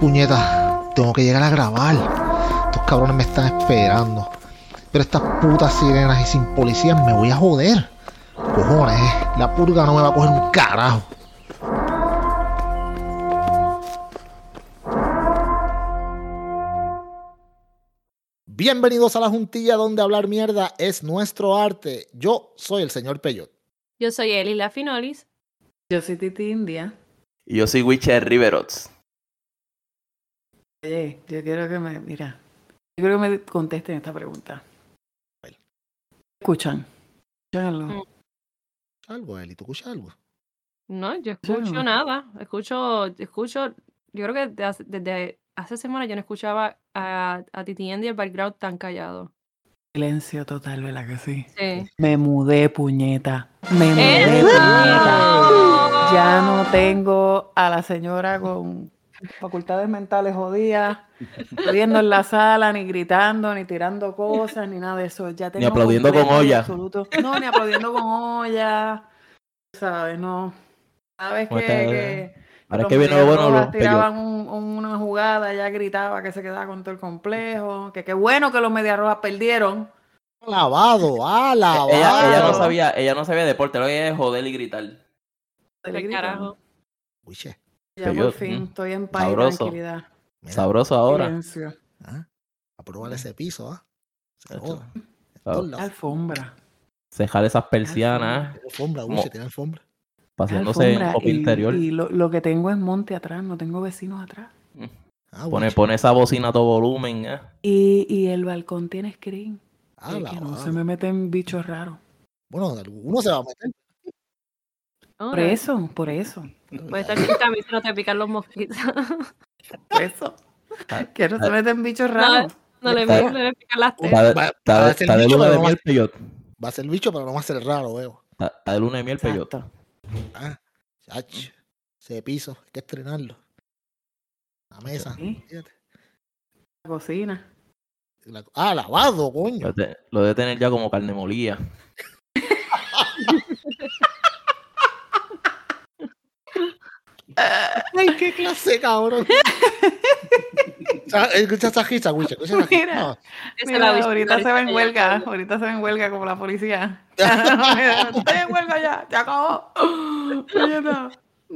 puñeta, tengo que llegar a grabar. Estos cabrones me están esperando. Pero estas putas sirenas y sin policías me voy a joder. Cojones, eh. la purga no me va a coger un carajo. Bienvenidos a la juntilla donde hablar mierda es nuestro arte. Yo soy el señor Peyot. Yo soy Eli La Finolis. Yo soy Titi India. Y yo soy Witcher Riverots. Oye, yo quiero que me, mira, yo quiero que me contesten esta pregunta. ¿Escuchan? ¿Escuchan algo? Mm. Algo, Eli, ¿tú escuchas algo? No, yo escucho no. nada. Escucho, escucho, yo creo que desde hace, desde hace semanas yo no escuchaba a, a Titi Andy el background tan callado. Silencio total, ¿verdad que sí? Sí. Me mudé, puñeta. Me mudé, ¡Eso! puñeta. Ya no tengo a la señora con facultades mentales jodidas, jodiendo en la sala, ni gritando, ni tirando cosas, ni nada de eso. Ya tengo aplaudiendo con y olla. absoluto- No, ni aplaudiendo con olla. ¿Sabes? No. Sabes que, que Ahora los que viene bueno, los tiraban un- un- una jugada, ella gritaba que se quedaba con todo el complejo, que qué bueno que los Medias Rojas perdieron. Alabado, alabado. Ella, ella no sabía, ella no sabía deporte, lo que ella es joder y gritar. Le Del gritan. carajo. Uiche, Ya por fin mm, estoy en paz y tranquilidad. mira, Sabroso ahora. Ah, apruébale ese piso, ¿ah? Se. Alfombra. Cejar esas persianas, alfombra, Como- Uiche, tiene alfombra. paseándose en y, interior. y lo, lo que tengo es monte atrás, no tengo vecinos atrás. Ah, Pone, pone esa bocina a todo volumen. eh. Y, y el balcón tiene screen. Ah, que- que no se me meten bichos raros. Bueno, alguno se va a meter. Por eso, por eso. Puedes estar sin camisa y no te pican los mosquitos. Eso. Que no se ah. meten bichos raros. No le, le pican las tetas. va- está va de- a ser está de bicho, luna pero de no va- miel, peyot. Va a ser bicho, pero no va a ser raro, veo. Está, de luna de miel, peyot. Ah, chach, ese piso, hay que estrenarlo. La mesa. Sí. La cocina. La- ah, lavado, coño. Lo de, lo de tener ya como carne molida. Ay, qué clase, cabrón. Escucha esa risa, Wiche, escucha esa. Mira. No, Mira, ahorita se va en huelga, ahorita se va en huelga como la policía. Estoy en huelga ya, se acabó. Oye, no,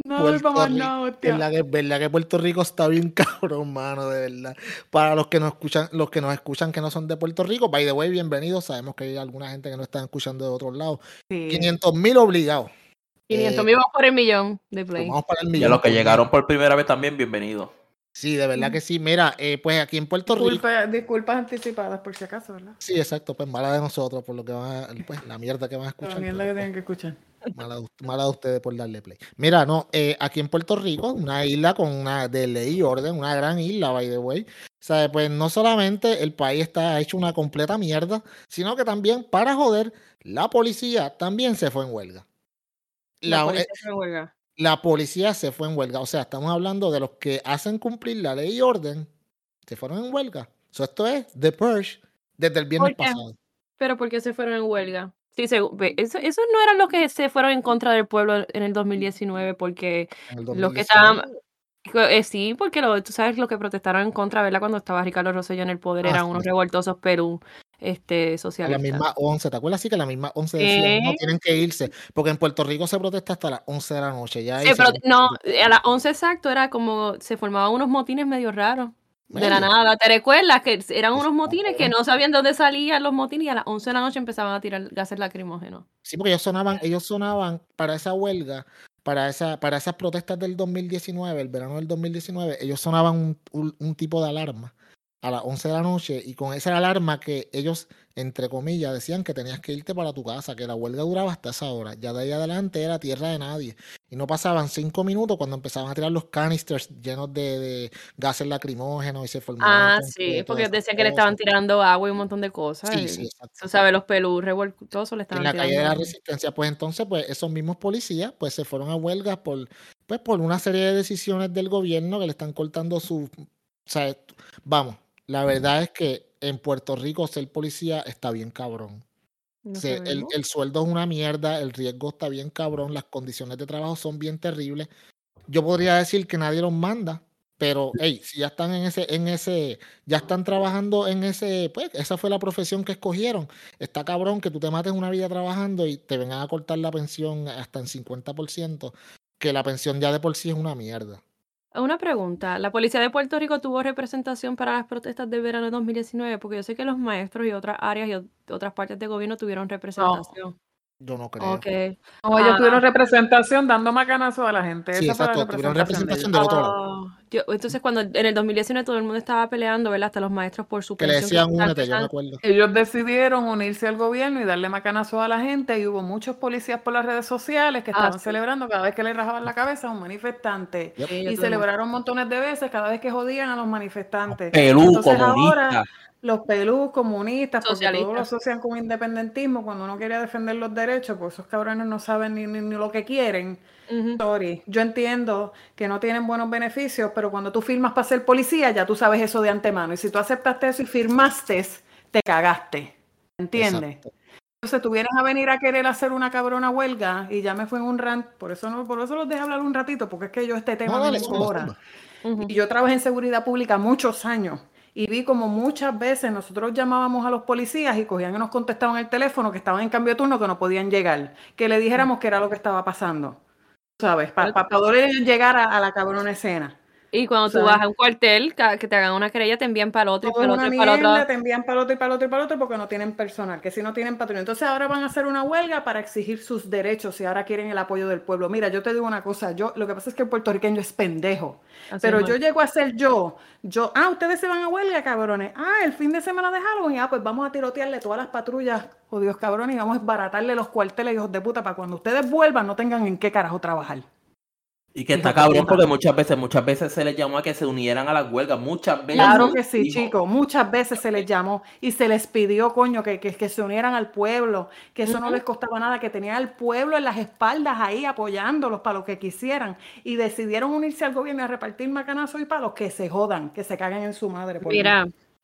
no Puerto más nada, hostia. verdad que, verdad que Puerto Rico está bien cabrón, mano, de verdad. Para los que nos escuchan, los que nos escuchan que no son de Puerto Rico, by the way, bienvenidos. Sabemos que hay alguna gente que no está escuchando de otros lados. Sí. 500 mil obligados. 500 Eh, mil vamos por el millón de play. Vamos para el Y a millón. los que llegaron por primera vez también, bienvenidos. Sí, de verdad que sí. Mira, eh, pues aquí en Puerto Rico. Disculpa- disculpas anticipadas por si acaso, ¿verdad? Sí, exacto, pues mala de nosotros por lo que van a, pues la mierda que van a La escuchar. mierda pero, que pues, tienen que escuchar. mala, de- mala de ustedes por darle play. Mira, no, eh, aquí en Puerto Rico, una isla con una de ley y orden, una gran isla, by the way. O sea, pues no solamente el país está hecho una completa mierda, sino que también, para joder, la policía también se fue en huelga. La La, policía eh, huelga. la policía se fue en huelga. O sea, estamos hablando de los que hacen cumplir la ley y orden, se fueron en huelga. So, esto es The Purge desde el viernes pasado. Pero ¿por qué se fueron en huelga? Sí, se, eso, esos no eran los que se fueron en contra del pueblo en el 2019 porque el los que 2019. estaban... eh, sí, porque lo, tú sabes lo que protestaron en contra, ¿verdad? Cuando estaba Ricardo Rosselló en el poder Ah, eran sí. unos revoltosos Perú este, A la misma 11, ¿te acuerdas? Sí, que a la misma 11 decían, no, tienen que irse, porque en Puerto Rico se protesta hasta las 11 de la noche. Ya Sí, pero no, a- las 11 exacto era como se formaban unos motines medio raros. De la nada, ¿te recuerdas? Que eran unos motines que no sabían dónde salían los motines y a las 11 de la noche empezaban a tirar gases lacrimógenos. Sí, porque ellos sonaban, ellos sonaban para esa huelga, para esa, para esas protestas del 2019, el verano del 2019, ellos sonaban un, un- un tipo de alarma a las 11 de la noche y con esa alarma que ellos, entre comillas, decían que tenías que irte para tu casa, que la huelga duraba hasta esa hora. Ya de ahí adelante era tierra de nadie. Y no pasaban cinco minutos cuando empezaban a tirar los canisters llenos de, de gases lacrimógenos y se formaban. Ah, sí, porque decían que le estaban tirando agua y un montón de cosas. Sí, y, sí, exacto. Tú sabes, los pelús revoltosos le en estaban la calle de tirando la resistencia pues entonces pues esos mismos policías pues se fueron a huelga por pues por una serie de decisiones del gobierno que le están cortando su o sea, vamos la verdad es que en Puerto Rico ser policía está bien cabrón No el sueldo es una mierda, el riesgo está bien cabrón, las condiciones de trabajo son bien terribles. Yo podría decir que nadie los manda, Pero, hey, si ya están en ese, en ese, ya están trabajando en ese, pues, esa fue la profesión que escogieron. Está cabrón que tú te mates una vida trabajando y te vengan a cortar la pensión hasta en 50%, que la pensión ya de por sí es una mierda. Una pregunta, ¿la policía de Puerto Rico tuvo representación para las protestas de verano de 2019? Porque yo sé que los maestros y otras áreas y ot- otras partes del gobierno tuvieron representación. Yo no creo. Ok. No, ellos Ah. tuvieron representación dando macanazo a la gente. Sí, Esa fue la exacto, tuvieron representación representación de del ellos. otro lado. Ah, yo- entonces, cuando en el 2019 todo el mundo estaba peleando, ¿verdad? Hasta los maestros por su Que le decían únete, yo me acuerdo. Ellos decidieron unirse al gobierno y darle macanazo a la gente y hubo muchos policías por las redes sociales que Ah, estaban sí. celebrando cada vez que le rajaban la cabeza a un manifestante. Yep. Y celebraron montones de veces cada vez que jodían a los manifestantes. Pelú, Entonces ahora los pelús comunistas, porque todos lo asocian con independentismo, cuando uno quería defender los derechos, pues esos cabrones no saben ni, ni- ni lo que quieren. Ujú. Sorry, yo entiendo que no tienen buenos beneficios, pero cuando tú firmas para ser policía, ya tú sabes eso de antemano. Y si tú aceptaste eso y firmaste, te cagaste. ¿Entiendes? Exacto. Entonces tuvieran a venir a querer hacer una cabrona huelga y ya me fui en un rant, por eso no, por eso los dejé hablar un ratito, porque es que yo este tema No, me. Ujú. Y yo trabajé en seguridad pública muchos años y vi como muchas veces nosotros llamábamos a los policías y cogían y nos contestaban el teléfono que estaban en cambio de turno que no podían llegar, que le dijéramos qué era lo que estaba pasando, ¿sabes? Para poder llegar a, a la cabrona escena. Y cuando tú vas a un cuartel, que te hagan una querella, te envían para el otro y para el otro una y para el otro. te envían para el otro y para el otro y para el otro porque no tienen personal, que si no tienen patrón. Entonces ahora van a hacer una huelga para exigir sus derechos y ahora quieren el apoyo del pueblo. Mira, yo te digo una cosa, yo lo que pasa es que el puertorriqueño es pendejo. Así Pero es, yo llego a ser yo, yo, ah, ustedes se van a huelga, cabrones. Ah, el fin de semana de Halloween, ah, pues vamos a tirotearle todas las patrullas, jodidos cabrones, y vamos a esbaratarle los cuarteles, hijos de puta, para cuando ustedes vuelvan no tengan en qué carajo trabajar. Y que está cabrón porque muchas veces, muchas veces se les llamó a que se unieran a las huelgas. Muchas veces. Claro que sí, chicos. Muchas veces se les llamó y se les pidió, coño, que, que, que se unieran al pueblo, que eso no les costaba nada, que tenían al pueblo en las espaldas ahí apoyándolos para lo que quisieran. Y decidieron unirse al gobierno y a repartir macanazos y palos, que se jodan, que se caguen en su madre. por mí.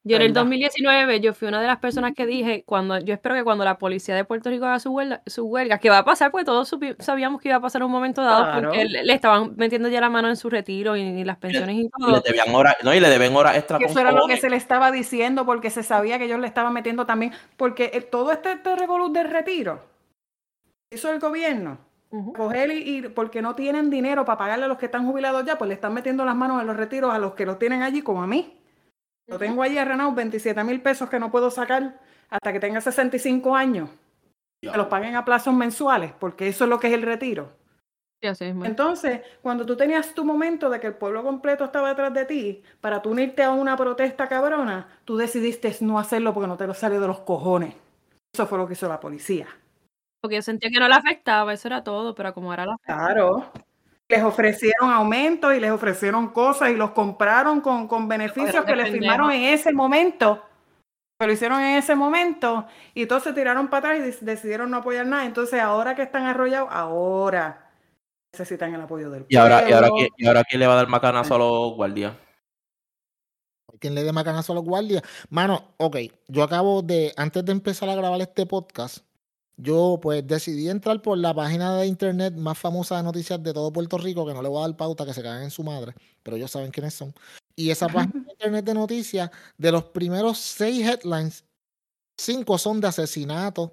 Yo en el verdad. 2019 yo fui una de las personas que dije, cuando yo espero que cuando la policía de Puerto Rico haga su huelga, su huelga que va a pasar, porque todos sabíamos que iba a pasar un momento dado, Claro. porque le, le estaban metiendo ya la mano en su retiro y, y las pensiones y Y le todo. debían horas, no, y le deben horas extra eso era lo que se le estaba diciendo porque se sabía que ellos le estaban metiendo también, porque eh, todo este, este revolú del retiro hizo el gobierno. Ujú. Coger y, y porque no tienen dinero para pagarle a los que están jubilados ya, pues le están metiendo las manos en los retiros a los que los tienen allí, como a mí. Yo tengo allí arrenados 27 mil pesos que no puedo sacar hasta que tenga 65 años. Que los paguen a plazos mensuales, porque eso es lo que es el retiro. Sí, así mismo. Entonces, cuando tú tenías tu momento de que el pueblo completo estaba detrás de ti, para tú unirte a una protesta cabrona, tú decidiste no hacerlo porque no te lo salió de los cojones. Eso fue lo que hizo la policía. Porque yo sentía que no le afectaba, eso era todo, pero como ahora la Claro. Les ofrecieron aumentos y les ofrecieron cosas y los compraron con, con beneficios que les firmaron en ese momento. Que lo hicieron en ese momento y todos se tiraron para atrás y decidieron no apoyar nada. Entonces, ahora que están arrollados, ahora necesitan el apoyo del Y ahora, y ahora, pueblo. ¿quién, y ahora quién le va a dar macanazo a los guardias. ¿Quién le dé macanazo a los guardias? Mano, ok, yo acabo de, antes de empezar a grabar este podcast, yo pues decidí entrar por la página de internet más famosa de noticias de todo Puerto Rico, que no le voy a dar pauta, que se cagan en su madre, pero ellos saben quiénes son. Y esa página de internet de noticias, de los primeros seis headlines, cinco son de asesinatos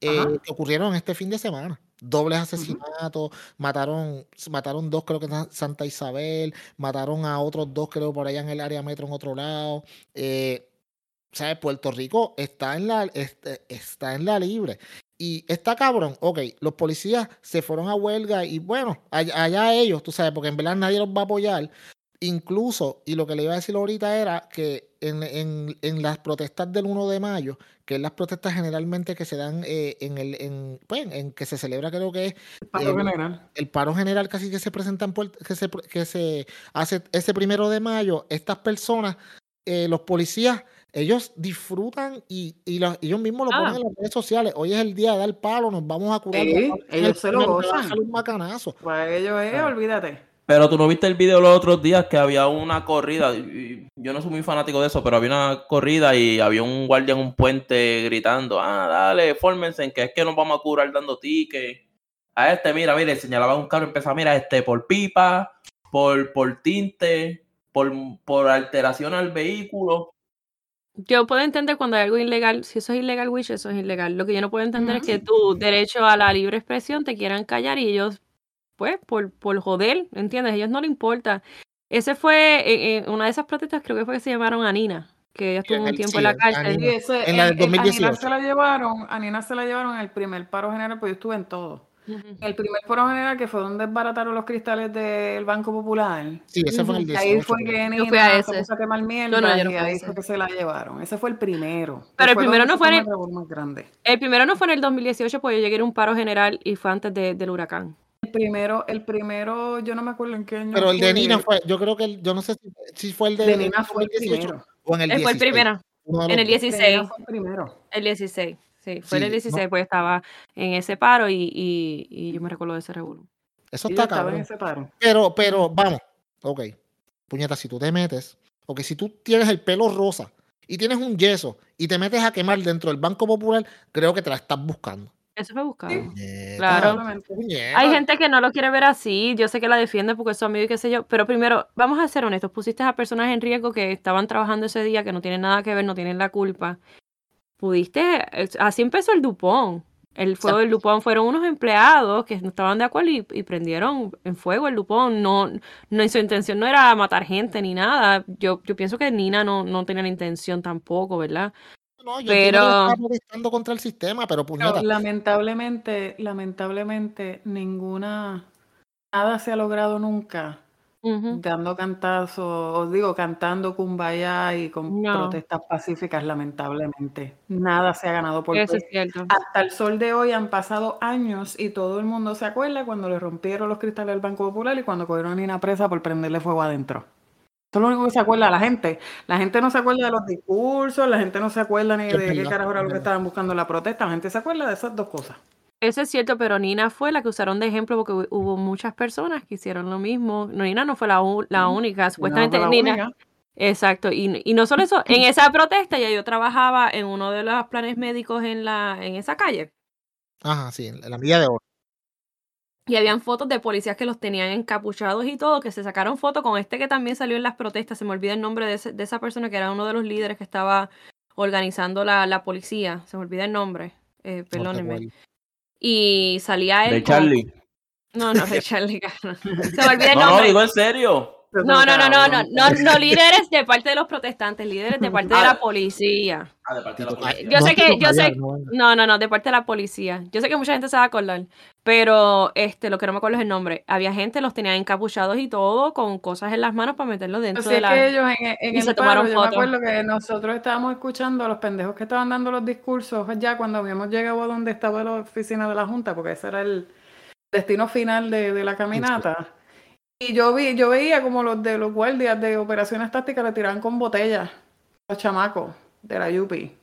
eh, que ocurrieron este fin de semana. Dobles asesinatos, mataron, mataron dos creo que en Santa Isabel, mataron a otros dos creo por allá en el área metro en otro lado. Eh, ¿sabes? Puerto Rico está en la, este- está en la libre. Y está cabrón, ok, los policías se fueron a huelga y bueno, allá, allá ellos, tú sabes, porque en verdad nadie los va a apoyar. Incluso, y lo que le iba a decir ahorita era que en, en- en las protestas del 1 de mayo, que es las protestas generalmente que se dan eh, en el, en, pues, en que se celebra creo que es Paro el- general. el paro general casi que se presenta en Puerto- que se, que se hace ese primero de mayo, estas personas, eh, los policías, ellos disfrutan y, y los- ellos mismos lo Ah. ponen en las redes sociales. Hoy es el día de dar palo, nos vamos a curar. Sí, nos vamos a ellos se lo gozan. un macanazo. Para ellos es, Ah. olvídate. Pero tú no viste el video los otros días que había una corrida. Yo no soy muy fanático de eso, pero había una corrida y había un guardia en un puente gritando: Ah, dale, fórmense, en que es que nos vamos a curar dando tickets. A este, mira, mire, señalaba un carro y empezaba: Mira, este, por pipa, por, por tinte, por, por alteración al vehículo. Yo puedo entender cuando hay algo ilegal, si eso es ilegal, Wish, eso es ilegal. Lo que yo no puedo entender es que tu derecho a la libre expresión te quieran callar y ellos, pues, por, por joder, ¿entiendes? A ellos no le importa. Ese fue, eh, eh, una de esas protestas creo que fue que se llamaron a Nina, que ella estuvo un tiempo sí, en la cárcel. Ese, En la del a Nina 2018. se la llevaron, a Nina se la llevaron en el primer paro general, pues yo estuve en todo. El primer paro general, que fue donde desbarataron los cristales del Banco Popular. Sí, ese fue en el Ujú. Y ahí 18. fue que Yo fui a Nina se ese. puso a quemar No, no, mierda no y ahí fue que se la llevaron. Ese fue el primero. Pero el fue primero no fue en el- el más grande. El primero no fue en el 2018, porque yo llegué a un paro general y fue antes de- del huracán. El primero, el primero, yo no me acuerdo en qué año Pero el de fue. Nina fue, yo creo que, el- yo no sé si, si fue el de, De el Nina fue el 2018 primero. o en el Él fue 16. el primero, en el dos. De 16. Nina fue el primero. El 16, sí, fue en Sí, el no. 16, pues estaba en ese paro y, y, y yo me recuerdo de ese revuelo. Eso está en cabrón. ese paro. Pero, pero, vamos, ok. Puñeta, si tú te metes, ok, si tú tienes el pelo rosa y tienes un yeso y te metes a quemar dentro del Banco Popular, creo que te la estás buscando. Eso fue buscado. Puñeta, Claro. Puñeta. Hay gente que no lo quiere ver así, yo sé que la defiende porque es su amigo y qué sé yo, pero primero, vamos a ser honestos, pusiste a personas en riesgo que estaban trabajando ese día, que no tienen nada que ver, no tienen la culpa. Pudiste, así empezó el Dupont. El fuego del Dupont fueron unos empleados que no estaban de acuerdo y, y prendieron en fuego el Dupont. No, no, su intención no era matar gente ni nada. Yo, yo pienso que Nina no, no tenía la intención tampoco, ¿verdad? No, yo pero- estaba protestando contra el sistema, pero Pero puñeta. lamentablemente, lamentablemente, ninguna, nada se ha logrado nunca Ujú. dando cantazos, os digo, cantando kumbaya y con No. protestas pacíficas, lamentablemente. Nada se ha ganado por Eso es cierto. Hasta el sol de hoy han pasado años y todo el mundo se acuerda cuando le rompieron los cristales del Banco Popular y cuando cogieron a Nina presa por prenderle fuego adentro. Eso es lo único que se acuerda la gente. La gente no se acuerda de los discursos, la gente no se acuerda ni Es de qué verdad, carajo era es lo que verdad. estaban buscando en la protesta. La gente se acuerda de esas dos cosas. Eso es cierto, pero Nina fue la que usaron de ejemplo porque hu- hubo muchas personas que hicieron lo mismo. No, Nina no fue la, la única, supuestamente la Nina. única. Exacto, y, y no solo eso, en esa protesta ya yo trabajaba en uno de los planes médicos en la en esa calle Ajá, sí, en la milla de oro. y habían fotos de policías que los tenían encapuchados y todo, que se sacaron fotos con este que también salió en las protestas, se me olvida el nombre de, ese- de esa persona que era uno de los líderes que estaba organizando la, la policía, se me olvida el nombre, eh, perdónenme. Y salía él De con- Charlie. No, no, de Charlie. no. Se me olvida el No, no, nombre. digo en serio. No, no, no, no, no, no, no, líderes de parte de los protestantes, líderes de parte de la policía. Ah, de parte de la policía. Yo sé que- yo sé- no. No, no, de parte de la policía. Yo sé que mucha gente se va a acordar, pero este, lo que no me acuerdo es el nombre. Había gente, los tenían encapuchados y todo, con cosas en las manos para meterlos dentro Así de es la. que ellos en, en y el se tomaron paro, yo me acuerdo que nosotros estábamos escuchando a los pendejos que estaban dando los discursos ya cuando habíamos llegado a donde estaba la oficina de la Junta, porque ese era el destino final de, de la caminata. Y yo vi, yo veía como los de los guardias de operaciones tácticas le tiraban con botellas los chamacos de la Yupi.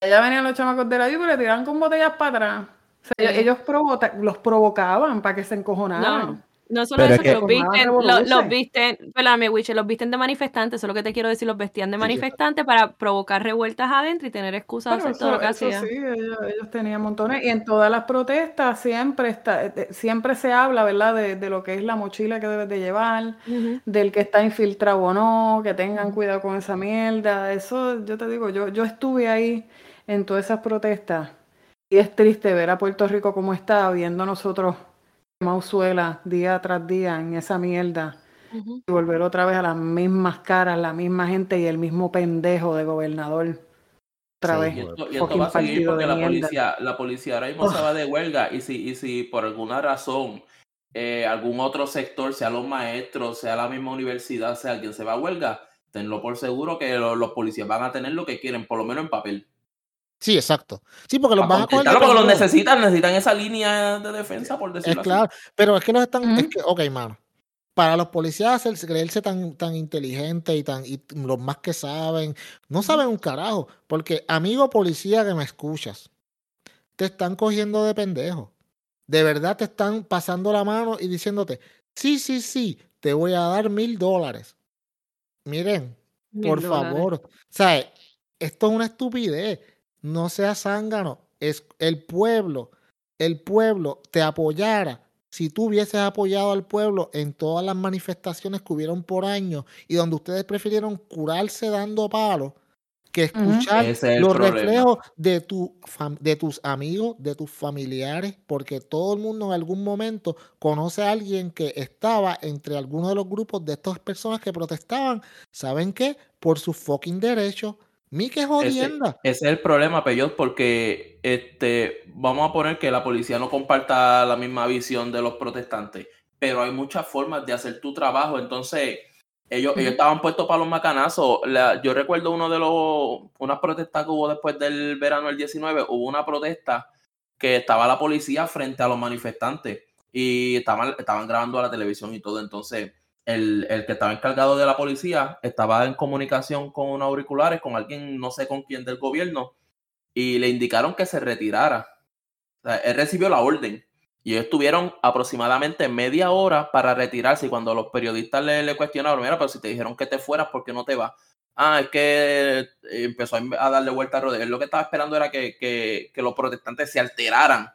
Allá venían los chamacos de la Yupi y le tiraban con botellas para atrás. O sea, ellos, Sí. ellos provoca- los provocaban para que se encojonaran. No, no solo Pero eso, es que que- los visten, lo- los, revoluce. visten, perdóname, Wiche, los visten de manifestantes, eso es lo que te quiero decir, los vestían de Sí, manifestantes para provocar revueltas adentro y tener excusas de hacer todo lo que eso, eso hacían. sí, ellos, ellos tenían montones. Y en todas las protestas siempre está, eh, siempre se habla, ¿verdad? De, de lo que es la mochila que debes de llevar, del que está infiltrado o no, que tengan cuidado con esa mierda. Eso, yo te digo, yo, yo estuve ahí en todas esas protestas. Y es triste ver a Puerto Rico como está, viendo nosotros Mausuela día tras día en esa mierda. Y volver otra vez a las mismas caras, la misma gente y el mismo pendejo de gobernador. Otra Sí, vez. Y esto, y esto Fucking va a seguir porque la mierda. policía, la policía ahora mismo se va de huelga y si, y si por alguna razón eh, algún otro sector, sea los maestros, sea la misma universidad, sea quien se va a huelga, tenlo por seguro que lo- los policías van a tener lo que quieren, por lo menos en papel. Sí, exacto. Sí, porque los van a coger conquistarlo, porque los necesitan, necesitan esa línea de defensa, por Es decirlo así. claro, pero es que los están, es Ujú. que, ok, mano, para los policías creerse tan, tan inteligentes y tan, y los más que saben, no saben un carajo, porque amigo policía que me escuchas, te están cogiendo de pendejo. De verdad te están pasando la mano y diciéndote, sí, sí, sí, te voy a dar mil dólares. Miren, por dólares. favor, o sea, esto es una estupidez. No seas zángano. Es el pueblo, el pueblo te apoyara si tú hubieses apoyado al pueblo en todas las manifestaciones que hubieron por años y donde ustedes prefirieron curarse dando palos que escuchar es los problema. reflejos de, tu de tus amigos, de tus familiares, porque todo el mundo en algún momento conoce a alguien que estaba entre algunos de los grupos de estas personas que protestaban, ¿saben qué? Por sus fucking derechos. Mi que Ese, jodienda. ese es el problema, Peyot, porque este, vamos a poner que la policía no comparta la misma visión de los protestantes, pero hay muchas formas de hacer tu trabajo. Entonces, ellos, ellos estaban puestos para los macanazos. La- yo recuerdo uno de los, unas protestas que hubo después del verano del 19, hubo una protesta que estaba la policía frente a los manifestantes y estaban, estaban grabando a la televisión y todo. Entonces, el, el que estaba encargado de la policía estaba en comunicación con unos auriculares, con alguien, no sé con quién del gobierno, y le indicaron que se retirara. O sea, él recibió la orden y ellos tuvieron aproximadamente media hora para retirarse. Y cuando los periodistas le, le cuestionaron, mira, pero si te dijeron que te fueras, ¿por qué no te vas? Ah, es que eh, empezó a darle vuelta a rodeo. Él lo que estaba esperando era que, que- que los protestantes se alteraran.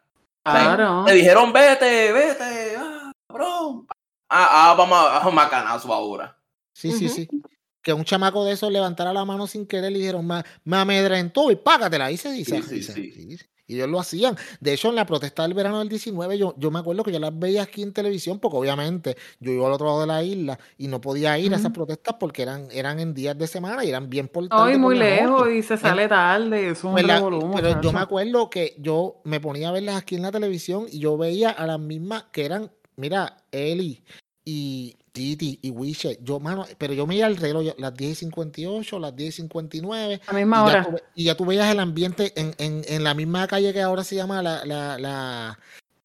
Claro. Le dijeron, vete, vete, ah, cabrón. Ah, ah, vamos a, a un macanazo ahora. Sí, sí, sí. Que un chamaco de esos levantara la mano sin querer y dijeron, me, me amedrentó y págatela. Y se dice. Sí, sí, y se- sí. Y ellos lo hacían. De hecho, en la protesta del verano del 19, yo, yo me acuerdo que yo las veía aquí en televisión, porque obviamente yo iba al otro lado de la isla y no podía ir a esas protestas porque eran, eran en días de semana y eran bien por No, tarde y por muy lejos y se sale tarde, es un Pues la- revolú, pero yo me acuerdo que yo me ponía a verlas aquí en la televisión y yo veía a las mismas que eran, mira, Eli y Titi y Wishe. Yo, mano, pero yo me iba al reloj, yo- las 10 y 58, las 10 y 59. A Y misma ya, hora. tú, y ya tú veías el ambiente en, en, en la misma calle que ahora se llama la. la, la.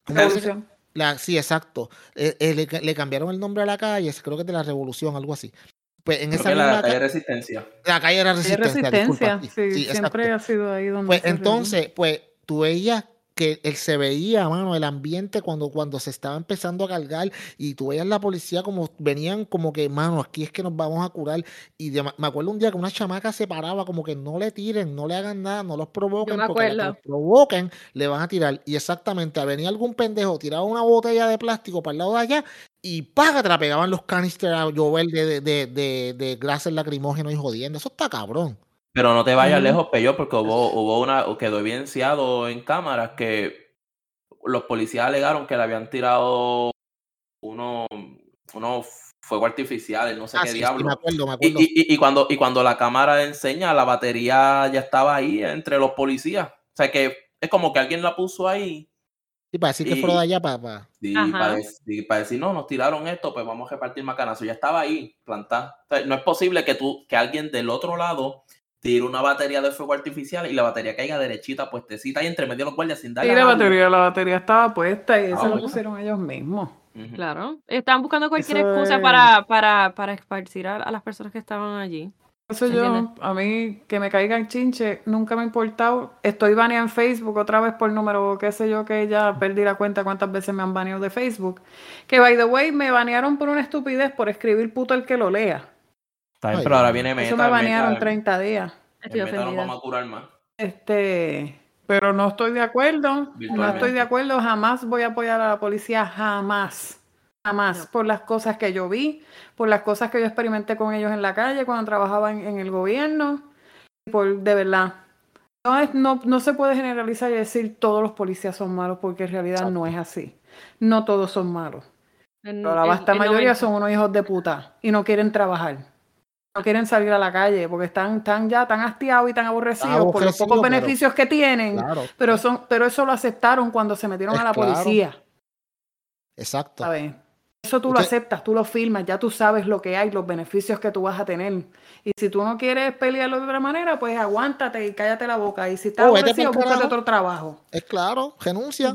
Revolución. La- sí, exacto. Eh, eh, le, ca- le cambiaron el nombre a la calle, creo que es de la Revolución, algo así. Pues en Creo esa que la calle ca- Resistencia. la calle era Hay Resistencia, disculpa. resistencia, Sí, sí, sí, exacto. siempre ha sido ahí donde Pues entonces, pues tú veías que él se veía, mano, el ambiente cuando, cuando se estaba empezando a cargar y tú veías la policía como venían como que, mano, aquí es que nos vamos a curar. Y de- me acuerdo un día que una chamaca se paraba como que no le tiren, no le hagan nada, no los provoquen, porque acuerdo. los provoquen le van a tirar. Y exactamente, venía algún pendejo, tiraba una botella de plástico para el lado de allá y ¡paga! Te la pegaban los canisters a llover de, de, de, de, de gases lacrimógenos y jodiendo. Eso está cabrón. Pero no te vayas lejos, Peyo, porque hubo, hubo una, quedó evidenciado en cámaras que los policías alegaron que le habían tirado unos unos fuegos artificiales, no sé Ah, qué sí, sí, diablo. me acuerdo, me Y, acuerdo. y- y- y cuando, y cuando la cámara enseña, la batería ya estaba ahí entre los policías. O sea que es como que alguien la puso ahí Sí, para decir que fuera de allá, para... y Ajá. para, decir, para decir, no, nos tiraron esto, pues vamos a repartir macanazo. Ya estaba ahí plantada. O sea, no es posible que tú, que alguien del otro lado tire una batería de fuego artificial y la batería caiga derechita, puestecita ahí entre medio de los guardias sin darle Y la batería, la batería estaba puesta y Ah, eso lo pusieron ellos mismos. Claro. Estaban buscando cualquier Eso excusa es- para, para, para esparcir a, a las personas que estaban allí. Eso yo, a mí que me caigan chinche, nunca me ha importado. Estoy baneada en Facebook otra vez por número, qué sé yo, que ya perdí la cuenta cuántas veces me han baneado de Facebook. Que, by the way, me banearon por una estupidez por escribir puto el que lo lea. Está bien, Ay, pero ahora viene Meta. Eso me banearon Meta, 30 días. Estoy Meta vamos a curar más. Este, pero no estoy de acuerdo. No estoy de acuerdo. Jamás voy a apoyar a la policía. Jamás. Jamás. No. Por las cosas que yo vi, por las cosas que yo experimenté con ellos en la calle cuando trabajaba en, en el gobierno. y Por, de verdad. No, es- no, no se puede generalizar y decir todos los policías son malos porque en realidad no es así. No todos son malos. En- Pero la vasta mayoría 90. son unos hijos de puta y no quieren trabajar. No quieren salir a la calle porque están, tan ya tan hastiados y tan aborrecidos por los pocos pero- beneficios que tienen. Claro, Pero, son, pero eso lo aceptaron cuando se metieron Es a la claro. policía. exacto. ¿sabes? Eso tú lo aceptas, tú lo firmas, ya tú sabes lo que hay, los beneficios que tú vas a tener. Y si tú no quieres pelearlo de otra manera, pues aguántate y cállate la boca. Y si estás aborrecido, búscate otro trabajo. Es claro, renuncia.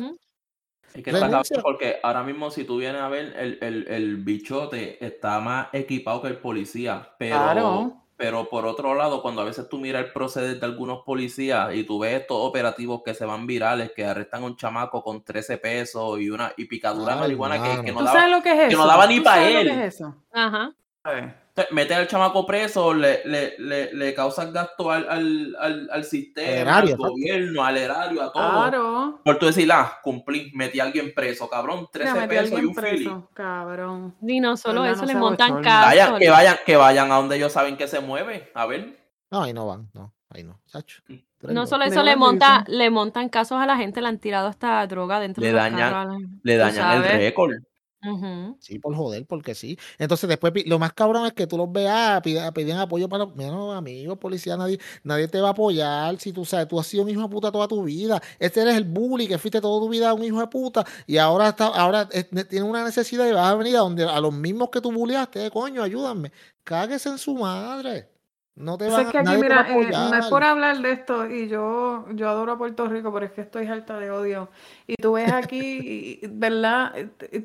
Es que está cabrón porque ahora mismo si tú vienes a ver, el, el, el bichote está más equipado que el policía, pero, Claro. pero por otro lado, cuando a veces tú miras el proceder de algunos policías y tú ves estos operativos que se van virales, que arrestan a un chamaco con 13 pesos y una y picadura de Ay, marihuana que, no ¿Tú daba, lo que es eso? que no daba ni ¿Tú pa' sabes lo él. que es eso? Ajá. Meter al chamaco preso le, le, le, le causa gasto al, al, al, al sistema, Al erario, al exacto. gobierno, al erario, a todo. Claro. Por tú decir, ah, cumplí, metí a alguien preso, cabrón, 13 Ya metí a pesos y un preso, cabrón. Y no solo eso, No le montan casos. Vayan, que vayan, que vayan a donde ellos saben que se mueve. A ver. No, ahí no van, no, ahí no. Chacho. eres No solo eso, le, monta, le montan casos a la gente, le han tirado hasta droga dentro Le de dañan- Le dañan el récord. Sí, por joder, porque sí. Entonces, después, lo más cabrón es que tú los veas, pida- piden apoyo para. Mira, no, amigo, policía, nadie, nadie te va a apoyar. Si tú sabes, tú has sido un hijo de puta toda tu vida. Este eres el bully que fuiste toda tu vida un hijo de puta. Y ahora está, ahora eh, ne- tiene una necesidad y vas a venir a donde a los mismos que tú bulleaste, coño, ayúdame. Cáguese en su madre. No te Pues van es que a, aquí, nadie te va a mira, eh, no es por hablar de esto, y yo, yo adoro a Puerto Rico, pero es que estoy harta de odio. Y tú ves aquí, y- ¿verdad?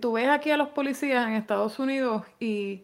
Tú ves aquí a los policías en Estados Unidos y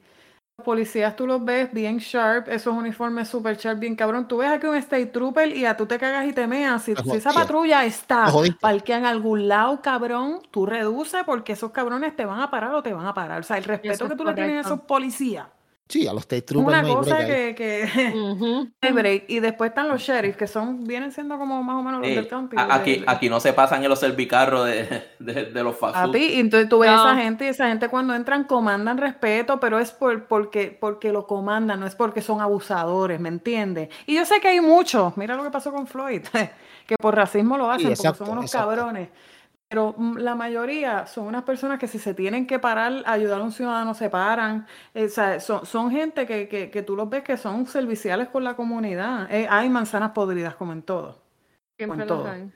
los policías tú los ves bien sharp, esos uniformes super sharp, bien cabrón. Tú ves aquí un state trooper y a tú te cagas y te meas. Si, si esa patrulla está Te jodiste. parquea en algún lado, cabrón, tú reduces porque esos cabrones te van a parar o te van a parar. O sea, el respeto Eso que tú le tienes a esos policías. Sí, a los state Es troopers una no hay cosa break ahí. que, break. Y después están los sheriffs, que son, vienen siendo como más o menos los Eh, del a- aquí, de- aquí no se pasan en los servicarros de, de, de los fast a food. ti, y entonces tú ves No. esa gente y esa gente cuando entran comandan respeto, pero es por, porque, porque lo comandan, no es porque son abusadores, ¿me entiendes? Y yo sé que hay muchos, mira lo que pasó con Floyd, que por racismo lo hacen, exacto, porque son unos exacto. cabrones. Pero mm, la mayoría son unas personas que si se tienen que parar, a ayudar a un ciudadano, se paran. Eh, o sea, son, son gente que, que, que tú los ves que son serviciales con la comunidad. Eh, hay manzanas podridas como en todo. Hay.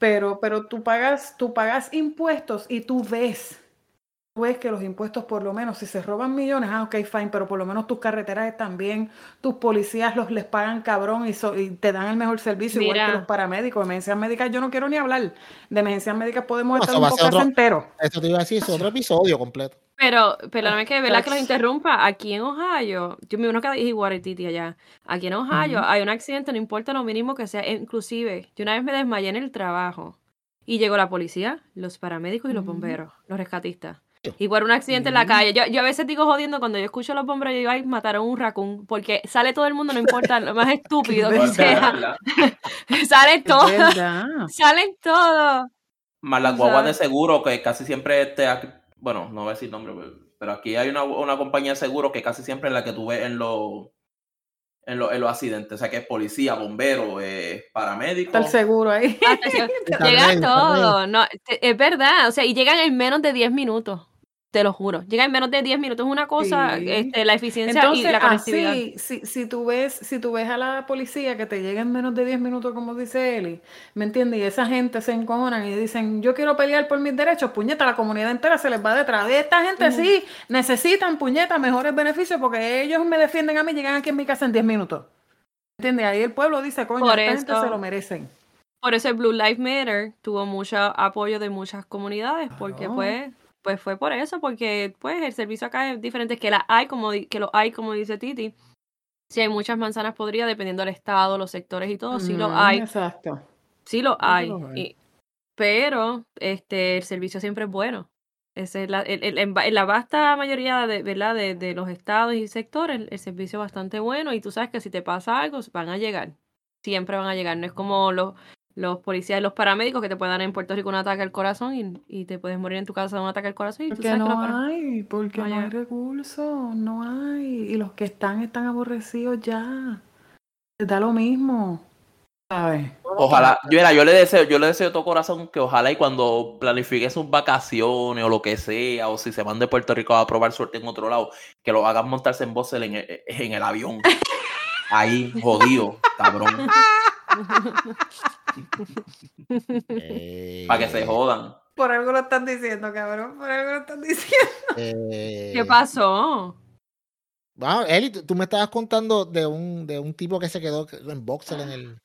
Pero, pero tú pagas, tú pagas impuestos y tú ves, ves que los impuestos por lo menos, si se roban millones, ah, ok, fine, pero por lo menos tus carreteras están bien, tus policías los les pagan cabrón y, so- y te dan el mejor servicio, igual Mira. que los paramédicos, emergencias médicas, yo no quiero ni hablar de emergencias médicas, podemos No, estar un otro- entero. Eso te iba a decir, es otro episodio completo. Pero, perdóname que, ¿verdad que los interrumpa? Aquí en Ohio, yo me uno que es Iguarititi allá. Aquí en Ohio hay un accidente, no importa lo mínimo que sea. Inclusive, yo una vez me desmayé en el trabajo y llegó la policía, los paramédicos y los bomberos, los rescatistas. Y por un accidente en la calle. Yo, yo a veces digo jodiendo cuando yo escucho a los bomberos, yo digo, ay, mataron un raccoon. Porque sale todo el mundo, no importa lo más estúpido que sea. salen todos. Salen todos. Más las guaguas de seguro que casi siempre este, bueno, no voy a decir nombre, pero- aquí hay una, una compañía de seguro que casi siempre es la que tú ves en los en, los- en los accidentes, o sea que es policía, bombero, eh, paramédico. Está el seguro ahí. Está Llega todo, no, es verdad, o sea, y llegan en menos de 10 minutos, te lo juro, llegan en menos de 10 minutos, es una cosa, Sí. este, la eficiencia Entonces, y la conectividad. así, si, si tú ves, si tú ves a la policía que te llega en menos de 10 minutos, como dice Eli, ¿me entiendes? Y esa gente se encojonan y dicen, yo quiero pelear por mis derechos, puñeta, la comunidad entera se les va detrás. De esta gente sí necesitan, puñeta, mejores beneficios porque ellos me defienden a mí, llegan aquí en mi casa en 10 minutos. ¿Entiendes? Ahí el pueblo dice, coño, Por esta gente se lo merecen. Por eso el Blue Lives Matter tuvo mucho apoyo de muchas comunidades, porque pues, pues fue por eso, porque pues el servicio acá es diferente, que la hay como di- que lo hay como dice Titi. Sí hay muchas manzanas podridas dependiendo del estado, los sectores y todo, sí lo Ujú, hay. Exacto. Sí lo hay. y- pero este el servicio siempre es bueno. Esa es la, el- el- en, va- en la vasta mayoría de, ¿verdad? De, de los estados y sectores, el, el servicio es bastante bueno y tú sabes que si te pasa algo, van a llegar. Siempre van a llegar. No es como los, los policías y los paramédicos que te pueden dar en Puerto Rico un ataque al corazón y, y te puedes morir en tu casa de un ataque al corazón y tú Porque los no hay, porque no no hay recursos, no hay. Y los que están están aborrecidos ya. Les da lo mismo. ¿Sabes? Ojalá, yo, era, yo le deseo, yo le deseo de todo corazón que ojalá y cuando planifique sus vacaciones o lo que sea, o si se van de Puerto Rico a probar suerte en otro lado, que lo hagan montarse en Bosel en el, en el avión. Ahí, jodido, cabrón. Eh, Para que se jodan. Por algo lo están diciendo, cabrón. Por algo lo están diciendo. eh, ¿Qué pasó? Wow, Eli, tú, tú me estabas contando de un, de un tipo que se quedó en boxer en el.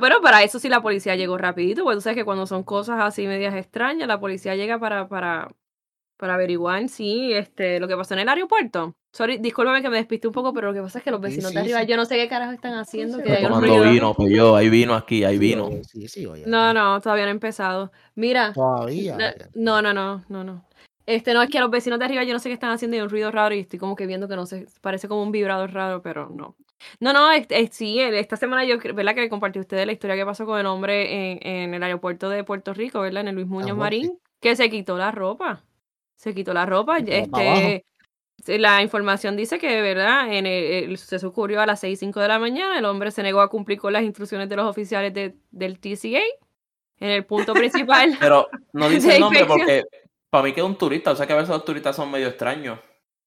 Pero para eso sí la policía llegó rapidito, porque tú sabes que cuando son cosas así medias extrañas, la policía llega para, para, para averiguar si este, lo que pasó en el aeropuerto. Sorry, discúlpame que me despisté un poco, pero lo que pasa es que los Sí, vecinos sí, de arriba, sí. yo no sé qué carajo están haciendo, Sí, que hay un Tomando vino, pues yo, hay vino aquí, hay Sí, vino. oye, Sí, sí, oye. No, no, todavía no he empezado. Mira, Todavía. no, no, no, no, no. Este, no, es que a los vecinos de arriba yo no sé qué están haciendo y hay un ruido raro y estoy como que viendo que no sé, parece como un vibrador raro, pero no. No, no, es- es- sí, el- esta semana yo, ¿verdad? Que le compartí a ustedes la historia que pasó con el hombre en, en el aeropuerto de Puerto Rico, ¿verdad? En el Luis Muñoz Amor, sí. Marín, que se quitó la ropa. Se quitó la ropa. Este, la información dice que, ¿verdad? En el, el suceso ocurrió a las 6, 5 de la mañana. El hombre se negó a cumplir con las instrucciones de los oficiales de- del TCA. En el punto principal. Pero no dice el nombre porque para mí que es un turista. O sea que a veces los turistas son medio extraños.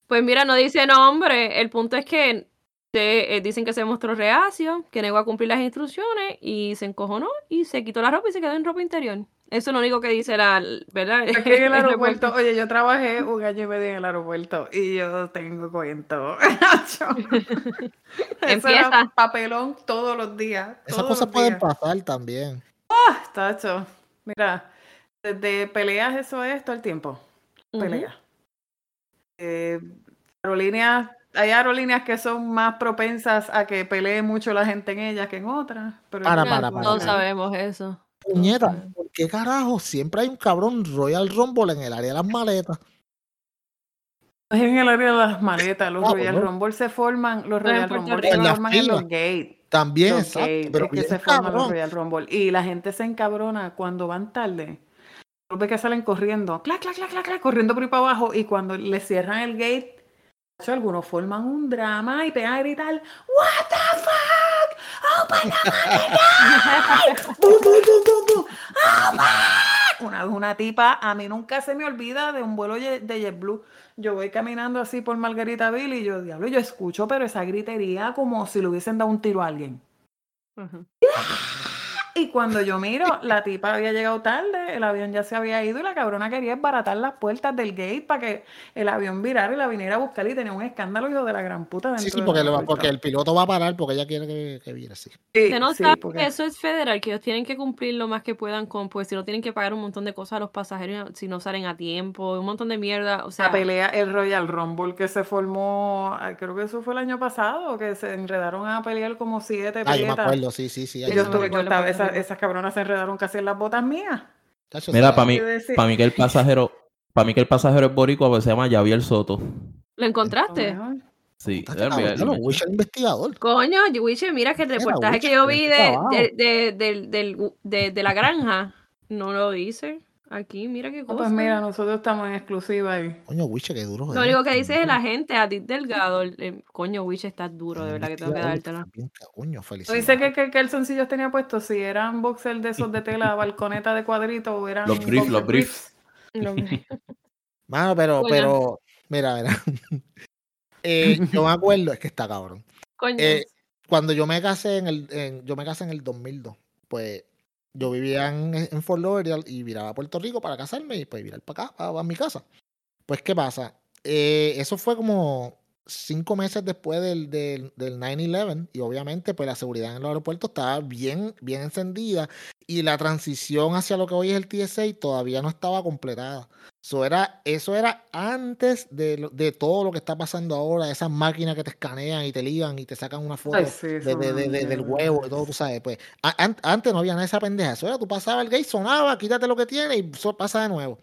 Pues mira, no dice nombre. El punto es que se- eh, dicen que se mostró reacio, que negó a cumplir las instrucciones y se encojonó y se quitó la ropa y se quedó en ropa interior. Eso es lo único que dice la, ¿verdad? Aquí en el aeropuerto, oye, yo trabajé un año y medio en el aeropuerto y yo tengo cuento. Eso Empieza. era papelón todos los días. Esas todos cosas pueden días. pasar también. Ah, tacho. Mira, desde peleas eso es todo el tiempo. Peleas. Eh, aerolíneas, hay aerolíneas que son más propensas a que pelee mucho la gente en ellas que en otras. Pero Para, para, para, para. sabemos eso. Puñeta. ¿por qué carajo siempre hay un cabrón Royal Rumble en el área de las maletas? Es en el área de las maletas, los Ah, Royal bueno. Rumble se forman, los No, Royal Rumble se forman en los gates. También, Los exacto. Pero es que bien se forman los. Royal Rumble. Y la gente se encabrona cuando van tarde. Los ves que salen corriendo, clac, clac, clac, clac, clac, corriendo por ahí para abajo. Y cuando le cierran el gate, algunos forman un drama y pegan a gritar, What the fuck? Open the fucking gate!" Bum, bum, bum, bum, bum. Open. Una vez una tipa, a mí nunca se me olvida de un vuelo de JetBlue. Yo voy caminando así por Margaritaville y yo, diablo, yo escucho, pero esa gritería como si le hubiesen dado un tiro a alguien. Y cuando yo miro, la tipa había llegado tarde, el avión ya se había ido y la cabrona quería esbaratar las puertas del gate para que el avión virara y la viniera a buscar y tenía un escándalo, hijo de la gran puta. Dentro Sí, sí, porque, lo- aeropuerto. porque el piloto va a parar porque ella quiere que, que vire así. Sí, Usted no sí, sabe porque- que eso es federal, que ellos tienen que cumplir lo más que puedan con, pues si no tienen que pagar un montón de cosas a los pasajeros si no salen a tiempo, un montón de mierda, o sea, la pelea, el Royal Rumble que se formó, ah, creo que eso fue el año pasado, que se enredaron a pelear como siete Ah, yo me acuerdo, sí, sí, sí. Yo estuve, yo estaba- esa- esas cabronas se enredaron casi en las botas mías. Mira, para mí, para mí que el pasajero, para mí que el pasajero es boricua, pues se llama Javier Soto. ¿lo encontraste? Sí, echar investigador. Coño, Wiche, mira que el reportaje que yo vi de, de, de- de la granja no lo dice. Aquí, mira qué Ah, cosa. pues mira, nosotros estamos en exclusiva ahí. Coño, Wiche, qué duro. Lo único que dice es la gente, a ti Delgado. el- el- coño, Wiche, estás duro, de verdad que tengo que dártela. Coño, ¿Tú felicidades. dices que, que, que el soncillos tenía puesto? Si eran boxer de esos de tela, balconeta de cuadrito o eran. Los briefs, los briefs. Lo- Mano, pero, Bueno. pero, mira, mira. Eh, yo me acuerdo, es que está cabrón. Coño. Eh, cuando yo me casé en el, en- yo me casé en el 2002, pues yo vivía en, en Fort Lauderdale y viraba a Puerto Rico para casarme y pues virar para acá, para, mi casa. Pues, ¿qué pasa? Eh, eso fue como cinco meses después del, del, del 9-11 y obviamente pues la seguridad en los aeropuertos estaba bien, bien encendida y la transición hacia lo que hoy es el TSA todavía no estaba completada. Eso era, eso era antes de, de todo lo que está pasando ahora, esas máquinas que te escanean y te ligan y te sacan una foto Ay, sí, de, eso de- del huevo y todo, tú sabes. Pues an- antes no había nada de esa pendeja. Eso era, tú pasabas el gate, sonaba, quítate lo que tiene y so- pasa de nuevo.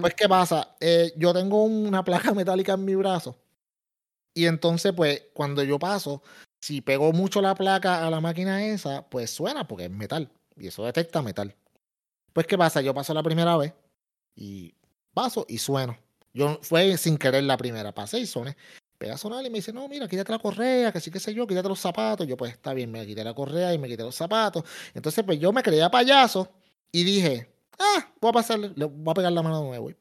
Pues, ¿qué pasa? Eh, yo tengo una placa metálica en mi brazo. Y entonces, pues, cuando yo paso, si pego mucho la placa a la máquina esa, pues suena porque es metal. Y eso detecta metal. Pues, ¿qué pasa? Yo paso la primera vez y paso y sueno. Yo fue sin querer la primera, pasé y soné. Pega sonar y me dice, no, mira, quítate la correa, que sí, que sé yo, quítate los zapatos. Yo, pues, está bien, me quité la correa y me quité los zapatos. Entonces, pues, yo me creía payaso y dije, ah, voy a pasarle, le voy a pegar la mano de nuevo. Y.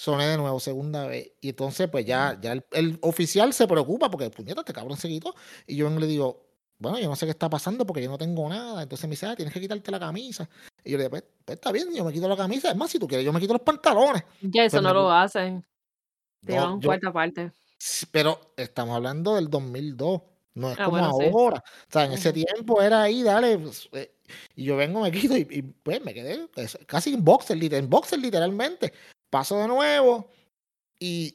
Soné de nuevo, segunda vez. Y entonces, pues ya, ya el, el oficial se preocupa porque, puñeta, este cabrón se quitó. Y yo le digo, bueno, yo no sé qué está pasando porque yo no tengo nada. Entonces me dice, ah, tienes que quitarte la camisa. Y yo le digo, pues, pues, está bien, yo me quito la camisa. Es más, si tú quieres, yo me quito los pantalones. ya eso pues no me- lo hacen. Te No, yo- cuarta parte. Pero estamos hablando del 2002. No es Ah, como bueno, sí. ahora. O sea, en ese tiempo era ahí, dale. pues, eh, y yo vengo, me quito y, y, pues me quedé casi en boxer, en boxer literalmente. Paso de nuevo y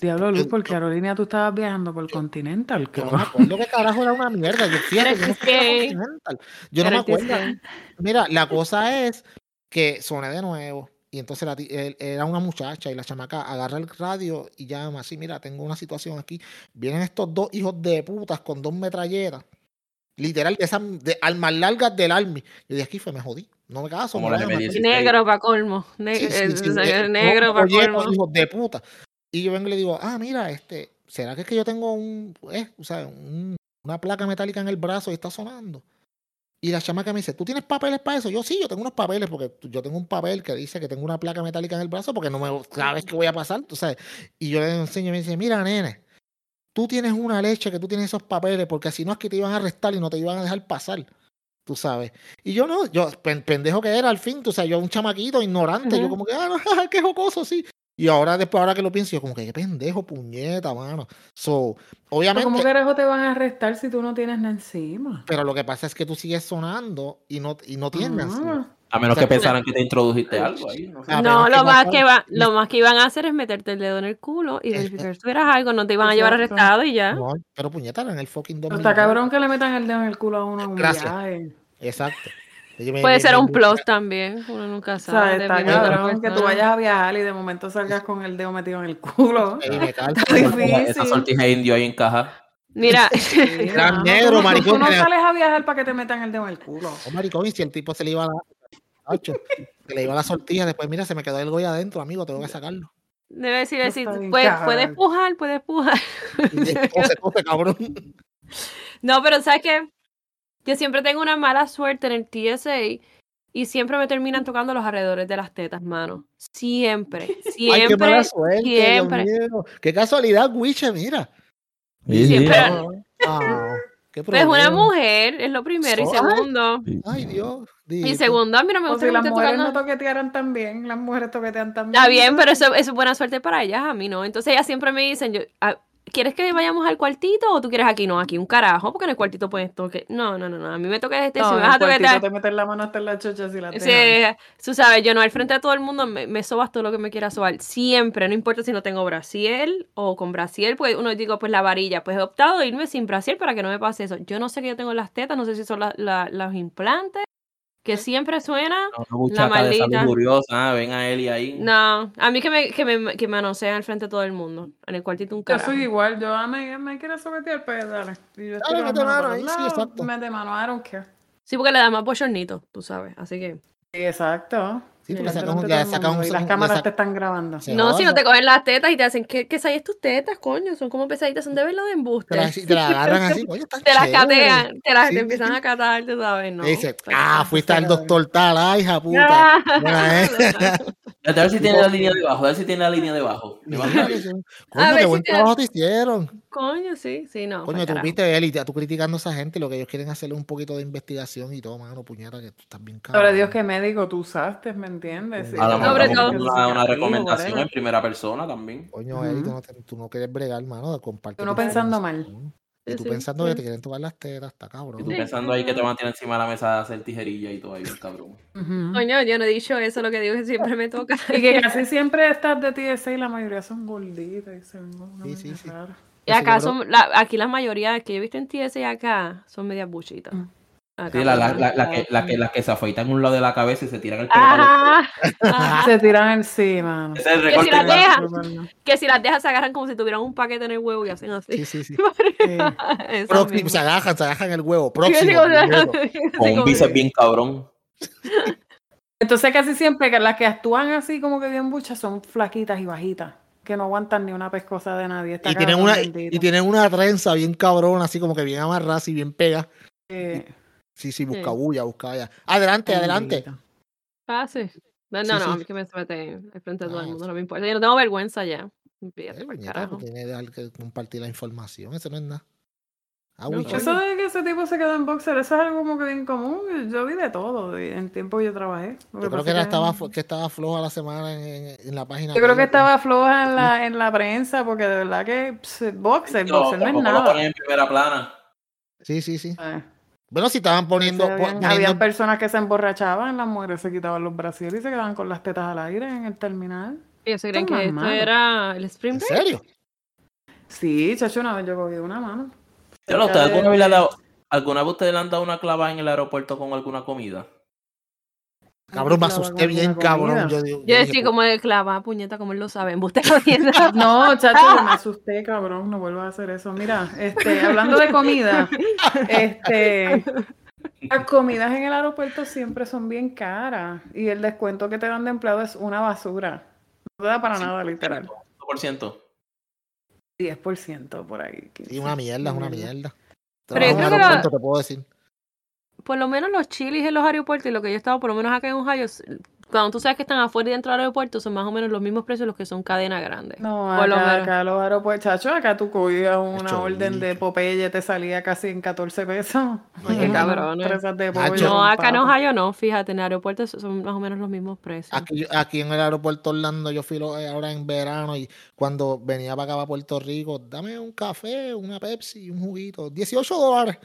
Diablo, Luz, yo- por yo- Carolina tú estabas viajando por Continental, yo no me acuerdo qué carajo era una mierda. Yo, fíjate, yo no que- Continental. Yo no me acuerdo. Mira, la cosa es que soné de nuevo y entonces la él- era una muchacha y la chamaca agarra el radio y llama así, mira, tengo una situación aquí. Vienen estos dos hijos de putas con dos metralletas. Literal, de esas de armas largas del army. Yo dije, aquí fue, me jodí. No me caso. Como me la van a matar". M16. Negro para colmo. Ne- Sí, sí, sí, o sea, eh, negro para colmo. hijos de puta. Y yo vengo y le digo, ah, mira, este, ¿será que es que yo tengo un, eh, o sea, un- una placa metálica en el brazo y está sonando? Y la chamaca me dice, ¿tú tienes papeles para eso? Yo sí, yo tengo unos papeles porque yo tengo un papel que dice que tengo una placa metálica en el brazo porque no me sabes qué voy a pasar, tú sabes. Y yo le enseño y me dice, mira, nene, tú tienes una leche que tú tienes esos papeles porque si no es que te iban a arrestar y no te iban a dejar pasar, tú sabes. Y yo no, yo, pen- pendejo que era al fin, tú sabes, yo un chamaquito ignorante, yo como que, ah, no, qué jocoso, sí. Y ahora, después, ahora que lo pienso, yo como que qué pendejo, puñeta, mano. So, obviamente, ¿Cómo carajo te van a arrestar si tú no tienes nada encima? pero lo que pasa es que tú sigues sonando y no, y no tienes. Ah. A menos O sea, que pensaran que te introdujiste algo ahí. No sé. Lo más que va, lo más que iban a hacer es meterte el dedo en el culo y verificar si tuvieras algo, no te iban a llevar arrestado y ya. No, pero puñeta, era en el fucking 2009. está cabrón que le metan el dedo en el culo a uno en un Gracias. viaje. Exacto. Me- Puede me- ser me- un me- plus también, uno nunca O sabe. sea, está cabrón que tú vayas a viajar y de momento salgas con el dedo metido en el culo. me. Está Esa- difícil. Esa sortija indio ahí encaja. Mira, Sí, negro, tú no- maricón, Tú no sales a viajar para que te metan el dedo en el culo. Oh, maricón, y si el tipo se le iba a la... Se le iba la sortilla, después mira, se me quedó el goy adentro, amigo, tengo que sacarlo. debe decir, decir, está bien puede, cabrón. puede pujar, puede pujar. Cabrón. No, pero ¿sabes qué? Yo siempre tengo una mala suerte en el TSA y siempre me terminan tocando los alrededores de las tetas, mano. Siempre, Ay, qué mala siempre. suerte, siempre. Dios mío. Qué casualidad, Wiche, mira. Sí, sí. Siempre. Ah, qué Pues una mujer es lo primero. Y segundo, Ay, Dios. y segundo, a mí no me O gusta si me las mujeres tocando. no toquetearan también, las mujeres toquetean también. Está bien, pero eso, eso es buena suerte para ellas, a mí no. Entonces ellas siempre me dicen, yo, ¿quieres que vayamos al cuartito o tú quieres aquí? No, aquí un carajo, porque en el cuartito puedes toque. No, no, no, no. A mí me toca este, No, si me vas a cuartito toquetear. te metes la mano hasta en la chocha si la Sí, dejan. tú sabes, yo no, al frente de todo el mundo me, me sobas todo lo que me quieras sobar. Siempre, no importa si no tengo brasiel o con brasiel, pues uno digo, pues la varilla. Pues he optado de irme sin brasiel para que no me pase eso. Yo no sé qué yo tengo en las tetas, no sé si son la- la- los implantes, que siempre suena. Una muchacha de salud maldita. curiosa, ah, ven a Eli ahí. No, a mí que me, que me, que me manosean al frente de todo el mundo. En el cuartito un Yo carajo. soy igual, yo me, me quiero soquetear, pues dale. Y yo Dale, mete mano ahí, sí, exacto. Mete mano, I don't care. Sí, porque le da más bochornito, tú sabes. Así que. Sí, exacto. Sí, porque saca un- saca un- y las cámaras saca- te están grabando. No, si no te cogen las tetas y te hacen, ¿qué, qué hay estas tetas, coño? Son como pesaditas, son de verlo de embuste. Te la, te agarran así, oye, está te las catean, te las Sí, te sí, empiezan sí. a catar, tú sabes, no. Y dice, Está ah, fuiste al doctor tal, ay, hija puta. Buena, ¿eh? A ver si tiene la línea debajo, a ver si tiene la línea debajo. Coño, ver qué buen trabajo te hicieron. Coño, sí, sí, no. Coño, tú viste, Eli, tú criticando a esa gente, lo que ellos quieren hacer es un poquito de investigación y todo, mano, puñeta, que tú estás bien cabrón. Sobre Dios, qué médico tú usaste, ¿me entiendes? Sí. A lo Sobre mejor todo- una, una recomendación en primera persona también. Coño, Eli, tú Ujú. no, te- tú no quieres bregar, mano, de compartir. Tú no pensando mal. Y tú sí, pensando sí. que te quieren tocar las tetas, está cabrón. Y tú pensando ahí que te van a tirar encima de la mesa a hacer tijerilla y todo ahí, cabrón. Ujú. Coño, yo no he dicho eso, lo que digo es que siempre me toca. Y que casi siempre estás de TSA y la mayoría son gorditas. Y se ven Sí, sí, sí. rara. Y acá son, la- aquí la mayoría que yo he visto en TS y acá son medias buchitas. Mm. Acá Sí, la, la, por la, la que, la, que, la que se afeitan un lado de la cabeza y se tiran el pelo. Ajá, ajá. Se tiran encima. Ese es el Que si recorte la de la- deja. Que si las dejas se agarran como si tuvieran un paquete en el huevo y hacen así. Sí, sí, sí. Esas Próximo, se agajan, se agajan el huevo. Próximo. con un bíceps bien cabrón. Entonces casi siempre que las que actúan así como que bien buchas son flaquitas y bajitas. Que no aguantan ni una pescosa de nadie. Está Y tienen, una, bendito. y tienen una trenza bien cabrona, así como que bien amarrada, así bien pega. Eh, Sí, sí, busca bulla, busca allá. Adelante, adelante. Ah, sí. No, Sí, no, no, sí. a mí que me mete al frente de todo el mundo, no me importa. Yo no tengo vergüenza ya. Olvídate, Eh, dejar que compartir la información, eso no es nada. Ah, Eso de que ese tipo se queda en boxer, eso es algo como que bien común. Yo vi de todo en tiempo que yo trabajé. Lo yo creo que, era, estaba, que estaba floja la semana en, en- en la página. Yo creo que estaba floja en la, en la prensa, porque de verdad que pss, boxer, No, boxer no es lo nada. ponen en primera plana. Sí, sí, sí. Eh, Bueno, si estaban poniendo. habían, poniendo- habían personas que se emborrachaban, las mujeres se quitaban los brasiles y se quedaban con las tetas al aire en el terminal. Ellos se creen que esto era el Spring ¿En serio? Sí, chacho, una vez yo cogí una mano. Yo no, Cerca ¿usted alguna vez le ha dado, alguna vez ustedes le han dado una clava en el aeropuerto con alguna comida? Cabrón, me asusté bien, cabrón. comida. Yo, digo- decía como de clava, puñeta, como él lo sabe. No, chacho, me asusté, cabrón, no vuelvas a hacer eso. Mira, este, hablando de comida, este, las comidas en el aeropuerto siempre son bien caras y el descuento que te dan de empleado es una basura. No te da para nada, literal. 5%. 10% por ahí. Sí, una mierda, es una mierda. Pero yo creo que aeropuerto, te puedo decir. por lo menos los chilis en los aeropuertos y lo que yo he estado, por lo menos acá en Ohio, cuando tú sabes que están afuera y dentro del aeropuerto, son más o menos los mismos precios los que son cadena grande. No, lo acá, acá los aeropuertos, chacho, acá tú cogías una orden de. Popeye, te salía casi en 14 pesos. Ay, qué presas de No, acá en. Ohio no, fíjate, en el aeropuerto son más o menos los mismos precios. Aquí, aquí en el aeropuerto Orlando, yo fui lo- eh, ahora en verano y cuando venía para acá, para Puerto Rico, dame un café, una Pepsi, un juguito, 18 dólares.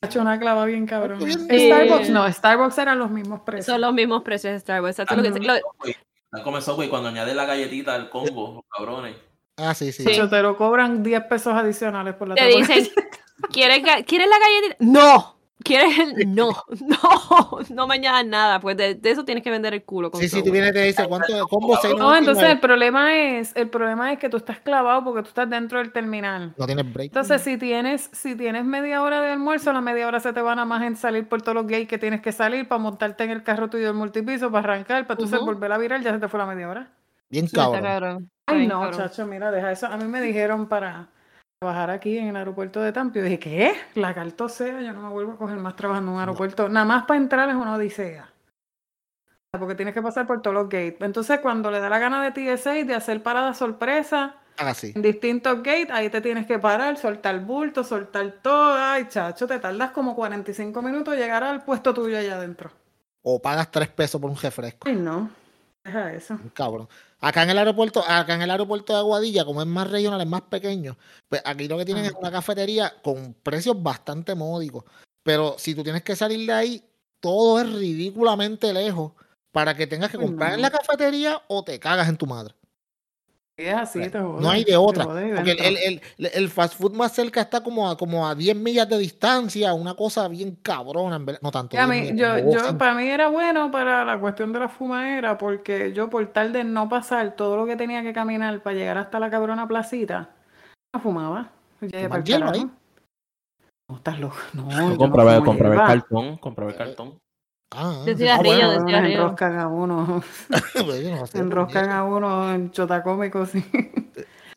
Chacho, una clava bien cabrón. Starbucks no, Starbucks eran los mismos precios. Son los mismos precios de Starbucks. exacto, lo que- Ajá. lo- Están como Subway cuando añade la galletita al combo, los cabrones. Ah, sí, sí. Sí. Chacho, te lo cobran 10 pesos adicionales por la te dicen. ¿quieres, ga- ¿quieres la galletita? ¡No! ¿Quieres el? No, no, no me añadas nada, pues de, de eso tienes que vender el culo. Con Sí, sí, tú vienes y te dice cuánto de combo No, No, entonces el 6.99? problema es, el problema es que tú estás clavado porque tú estás dentro del terminal. No tienes break. Entonces, si tienes, si tienes media hora de almuerzo, la media hora se te van a más en salir por todos los gays que tienes que salir para montarte en el carro tuyo del multipiso, para arrancar, para entonces Ujú. volver a virar, ya se te fue la media hora. Bien cabrón. Ay, no, cabrón. chacho, mira, deja eso. A mí me dijeron para trabajar aquí en el aeropuerto de Tampa. Yo dije, ¿qué? La carta sea, yo no me vuelvo a coger más trabajando en un aeropuerto. Nada más para entrar es una odisea. Porque tienes que pasar por todos los gates. Entonces, cuando le da la gana de TSA de hacer parada sorpresa Ah, sí. en distintos gates, ahí te tienes que parar, soltar bulto, soltar todo. Ay, chacho, te tardas como 45 minutos llegar al puesto tuyo allá adentro. O pagas 3 pesos por un refresco. Ay, no. Deja eso. Un cabrón. Acá en el aeropuerto, acá en el aeropuerto de Aguadilla, como es más regional, es más pequeño, pues aquí lo que tienen es una cafetería con precios bastante módicos. Pero si tú tienes que salir de ahí, todo es ridículamente lejos para que tengas que Ay, comprar en la cafetería o te cagas en tu madre. Si es así, te No hay de otra. Porque el, el, el- el fast food más cerca está como a, como a 10 millas de distancia, una cosa bien cabrona, en verdad. No tanto. A 10 mí, millas, yo, como yo, cinco. para mí era bueno para la cuestión de la fumadera, porque yo por tal de no pasar todo lo que tenía que caminar para llegar hasta la cabrona placita, no fumaba. Yo llegué ¿Fumar pa'l hielo carajo. ahí? No, estás loco. No, compraba, no compraba el cartón, compraba el cartón. Ah, De ah, bueno, de Cabrones, cigarrillo. enroscan a uno, pues yo no sé, enroscan a uno en chotacómico, sí.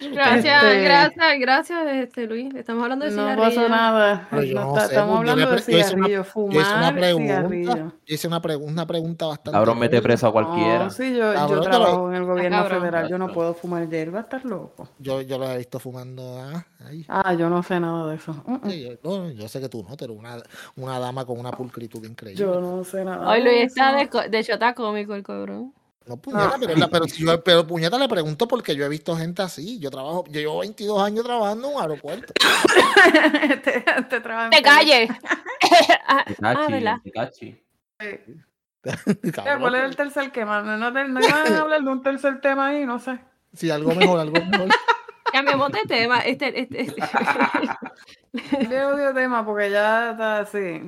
Gracias, Este- gracias, gracias, este, Luis. Estamos hablando de No cigarrillos. pasó nada. Pero yo No no está- sé, estamos yo hablando de pre- yo hice una- cigarrillo, Yo hice fumar una pregunta. cigarrillo. Yo hice una, una pregunta bastante. Cabrón, mete preso a cualquiera. No, sí, yo, Cabrón, yo trabajo en el gobierno cabrón. federal, yo no puedo fumar hierba, estás loco. Yo, yo lo he visto fumando. Ah, ahí. Ah, yo no sé nada de eso. Mm, mm. Sí, yo, no, yo sé que tú no, pero una, una dama con una pulcritud increíble. Yo no sé nada. Hoy de Luis está eso. de, de chota cómico el cabrón. No, puñeta, pero, la- pero, si yo, pero puñeta le pregunto porque yo he visto gente así. Yo trabajo, yo llevo 22 años trabajando en un aeropuerto. te, te ¡Te Perú. calles! ah, Te ah, ¿verdad? te. Ya, ¿Cuál era el tercer tema? No, no, te- no iban a hablar de un tercer tema ahí, no sé. Si algo mejor, algo mejor. Cambiamos de tema. Este, este, este. Le odio tema porque ya está así.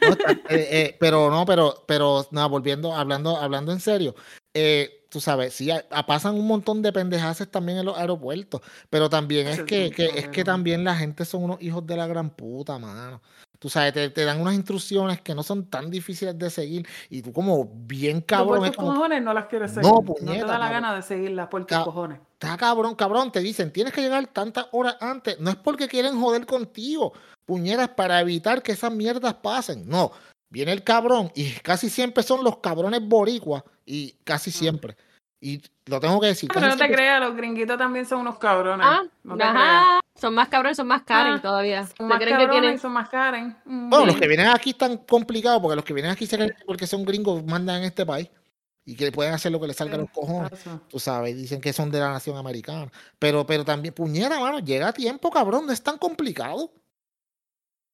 No, eh, eh, pero no, pero, pero nada, volviendo, hablando, hablando en serio, eh, tú sabes, sí, a- a- pasan un montón de pendejaces también en los aeropuertos, pero también es es que, que- es que también la gente son unos hijos de la gran puta, mano. Tú sabes, te, te dan unas instrucciones que no son tan difíciles de seguir y tú como bien cabrón, por como, cojones no las quieres No, seguir. No, te puñeta, da la cabrón. gana de seguirlas por tus cojones. está cabrón, cabrón, te dicen, tienes que llegar tantas horas antes, no es porque quieren joder contigo, puñeras, para evitar que esas mierdas pasen, no, viene el cabrón y casi siempre son los cabrones boricuas y casi siempre, y lo tengo que decir, Ah, Pero no te siempre- creas, los gringuitos también son unos cabrones. Ah, no te creas. ajá. Son más cabrones, son más Karen Ah, todavía. Son ¿Se más creen que cabrones tienen y son más Karen. Mm. bueno, los que vienen aquí están complicados porque los que vienen aquí se creen que porque son gringos mandan en este país y que pueden hacer lo que les salga a los cojones. Tú sabes, dicen que son de la nación americana. Pero, pero también, puñera, mano, llega a tiempo, cabrón, no es tan complicado.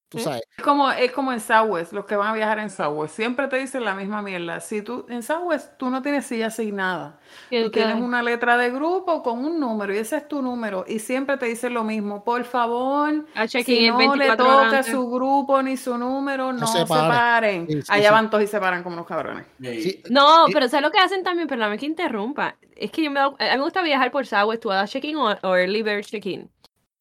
Tú sabes. Es como, es como en Southwest, los que van a viajar en Southwest. Siempre te dicen la misma mierda. Si tú, en Southwest tú no tienes silla asignada. Tú tienes una letra de grupo con un número y ese es tu número. Y siempre te dicen lo mismo. Por favor, a si no le 24 horas toca antes. su grupo ni su número, no, se se pare. paren. Sí, sí, Allá sí. van todos y se paran como unos cabrones. Sí, No, pero ¿sabes lo que hacen también? Perdóname que interrumpa. Es que yo me, a mí me gusta viajar por Southwest, tú das check-in o, o early bird check-in.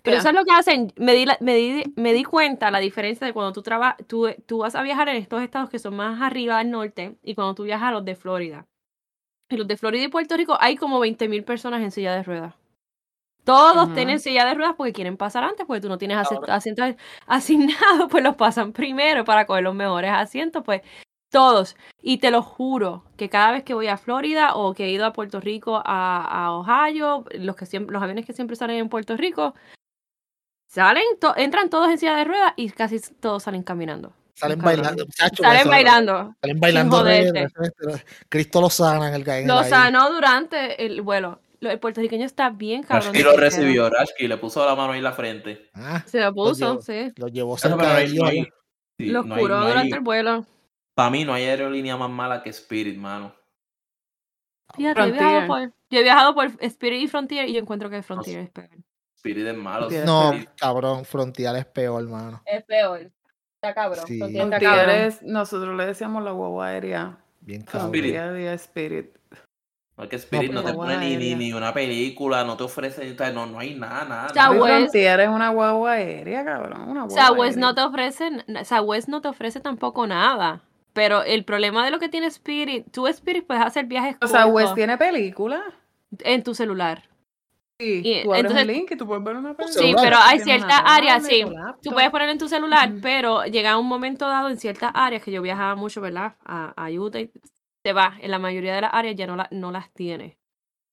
Pero Ya. ¿sabes lo que hacen? Me di, la- me di, me di cuenta la diferencia de cuando tú, traba, tú, tú vas a viajar en estos estados que son más arriba al norte y cuando tú viajas a los de Florida. En los de Florida y Puerto Rico hay como 20.000 personas en silla de ruedas. Todos tienen silla de ruedas porque quieren pasar antes, porque tú no tienes asientos asignados, pues los pasan primero para coger los mejores asientos, pues todos. Y te lo juro que cada vez que voy a Florida o que he ido a Puerto Rico, a, a Ohio, los, que siempre, los aviones que siempre salen en Puerto Rico, salen, to- entran todos en silla de ruedas y casi todos salen caminando. Salen bailando. muchacho, Salen eso- bailando. Salen bailando. Cristo lo sana en el el Lo sanó durante el vuelo. Lo- El puertorriqueño está bien cabrón. Rashki lo recibió, Rashki le puso la mano ahí en la frente. Ah, Se lo puso, llevo. sí. lo llevó cerca pero de ahí Dios. no hay- sí, Los no hay- curó no durante el vuelo. Para mí no hay aerolínea más mala que Spirit, mano. Fíjate, he viajado por, yo he viajado por Spirit y Frontier y yo encuentro que Frontier es peor. Spirit es malo. Frontier es No, Spirit- cabrón, Frontier es peor, hermano. Es peor. Está cabrón. Sí. Frontier está cabrón. Frontier es- nosotros le decíamos la guagua aérea. Bien cabrón. Spirit. Y Spirit. No te pone ni, ni, ni una película, no te ofrece, no, no hay nada, nada. Southwest. es una guagua aérea, cabrón. Una guagua Southwest no aérea. te ofrece, Southwest no te ofrece tampoco nada. Pero el problema de lo que tiene Spirit, tú Spirit puedes hacer viajes O sea, West cortos tiene película. en tu celular. Sí, Y tú abres entonces- un link y tú puedes ver una película. Sí, celular. pero hay Tienes ciertas áreas, sí. Tú puedes poner en tu celular, pero llega un momento dado en ciertas áreas que yo viajaba mucho, ¿verdad? A, a Utah, y te va. En la mayoría de las áreas ya no, la- no las tiene.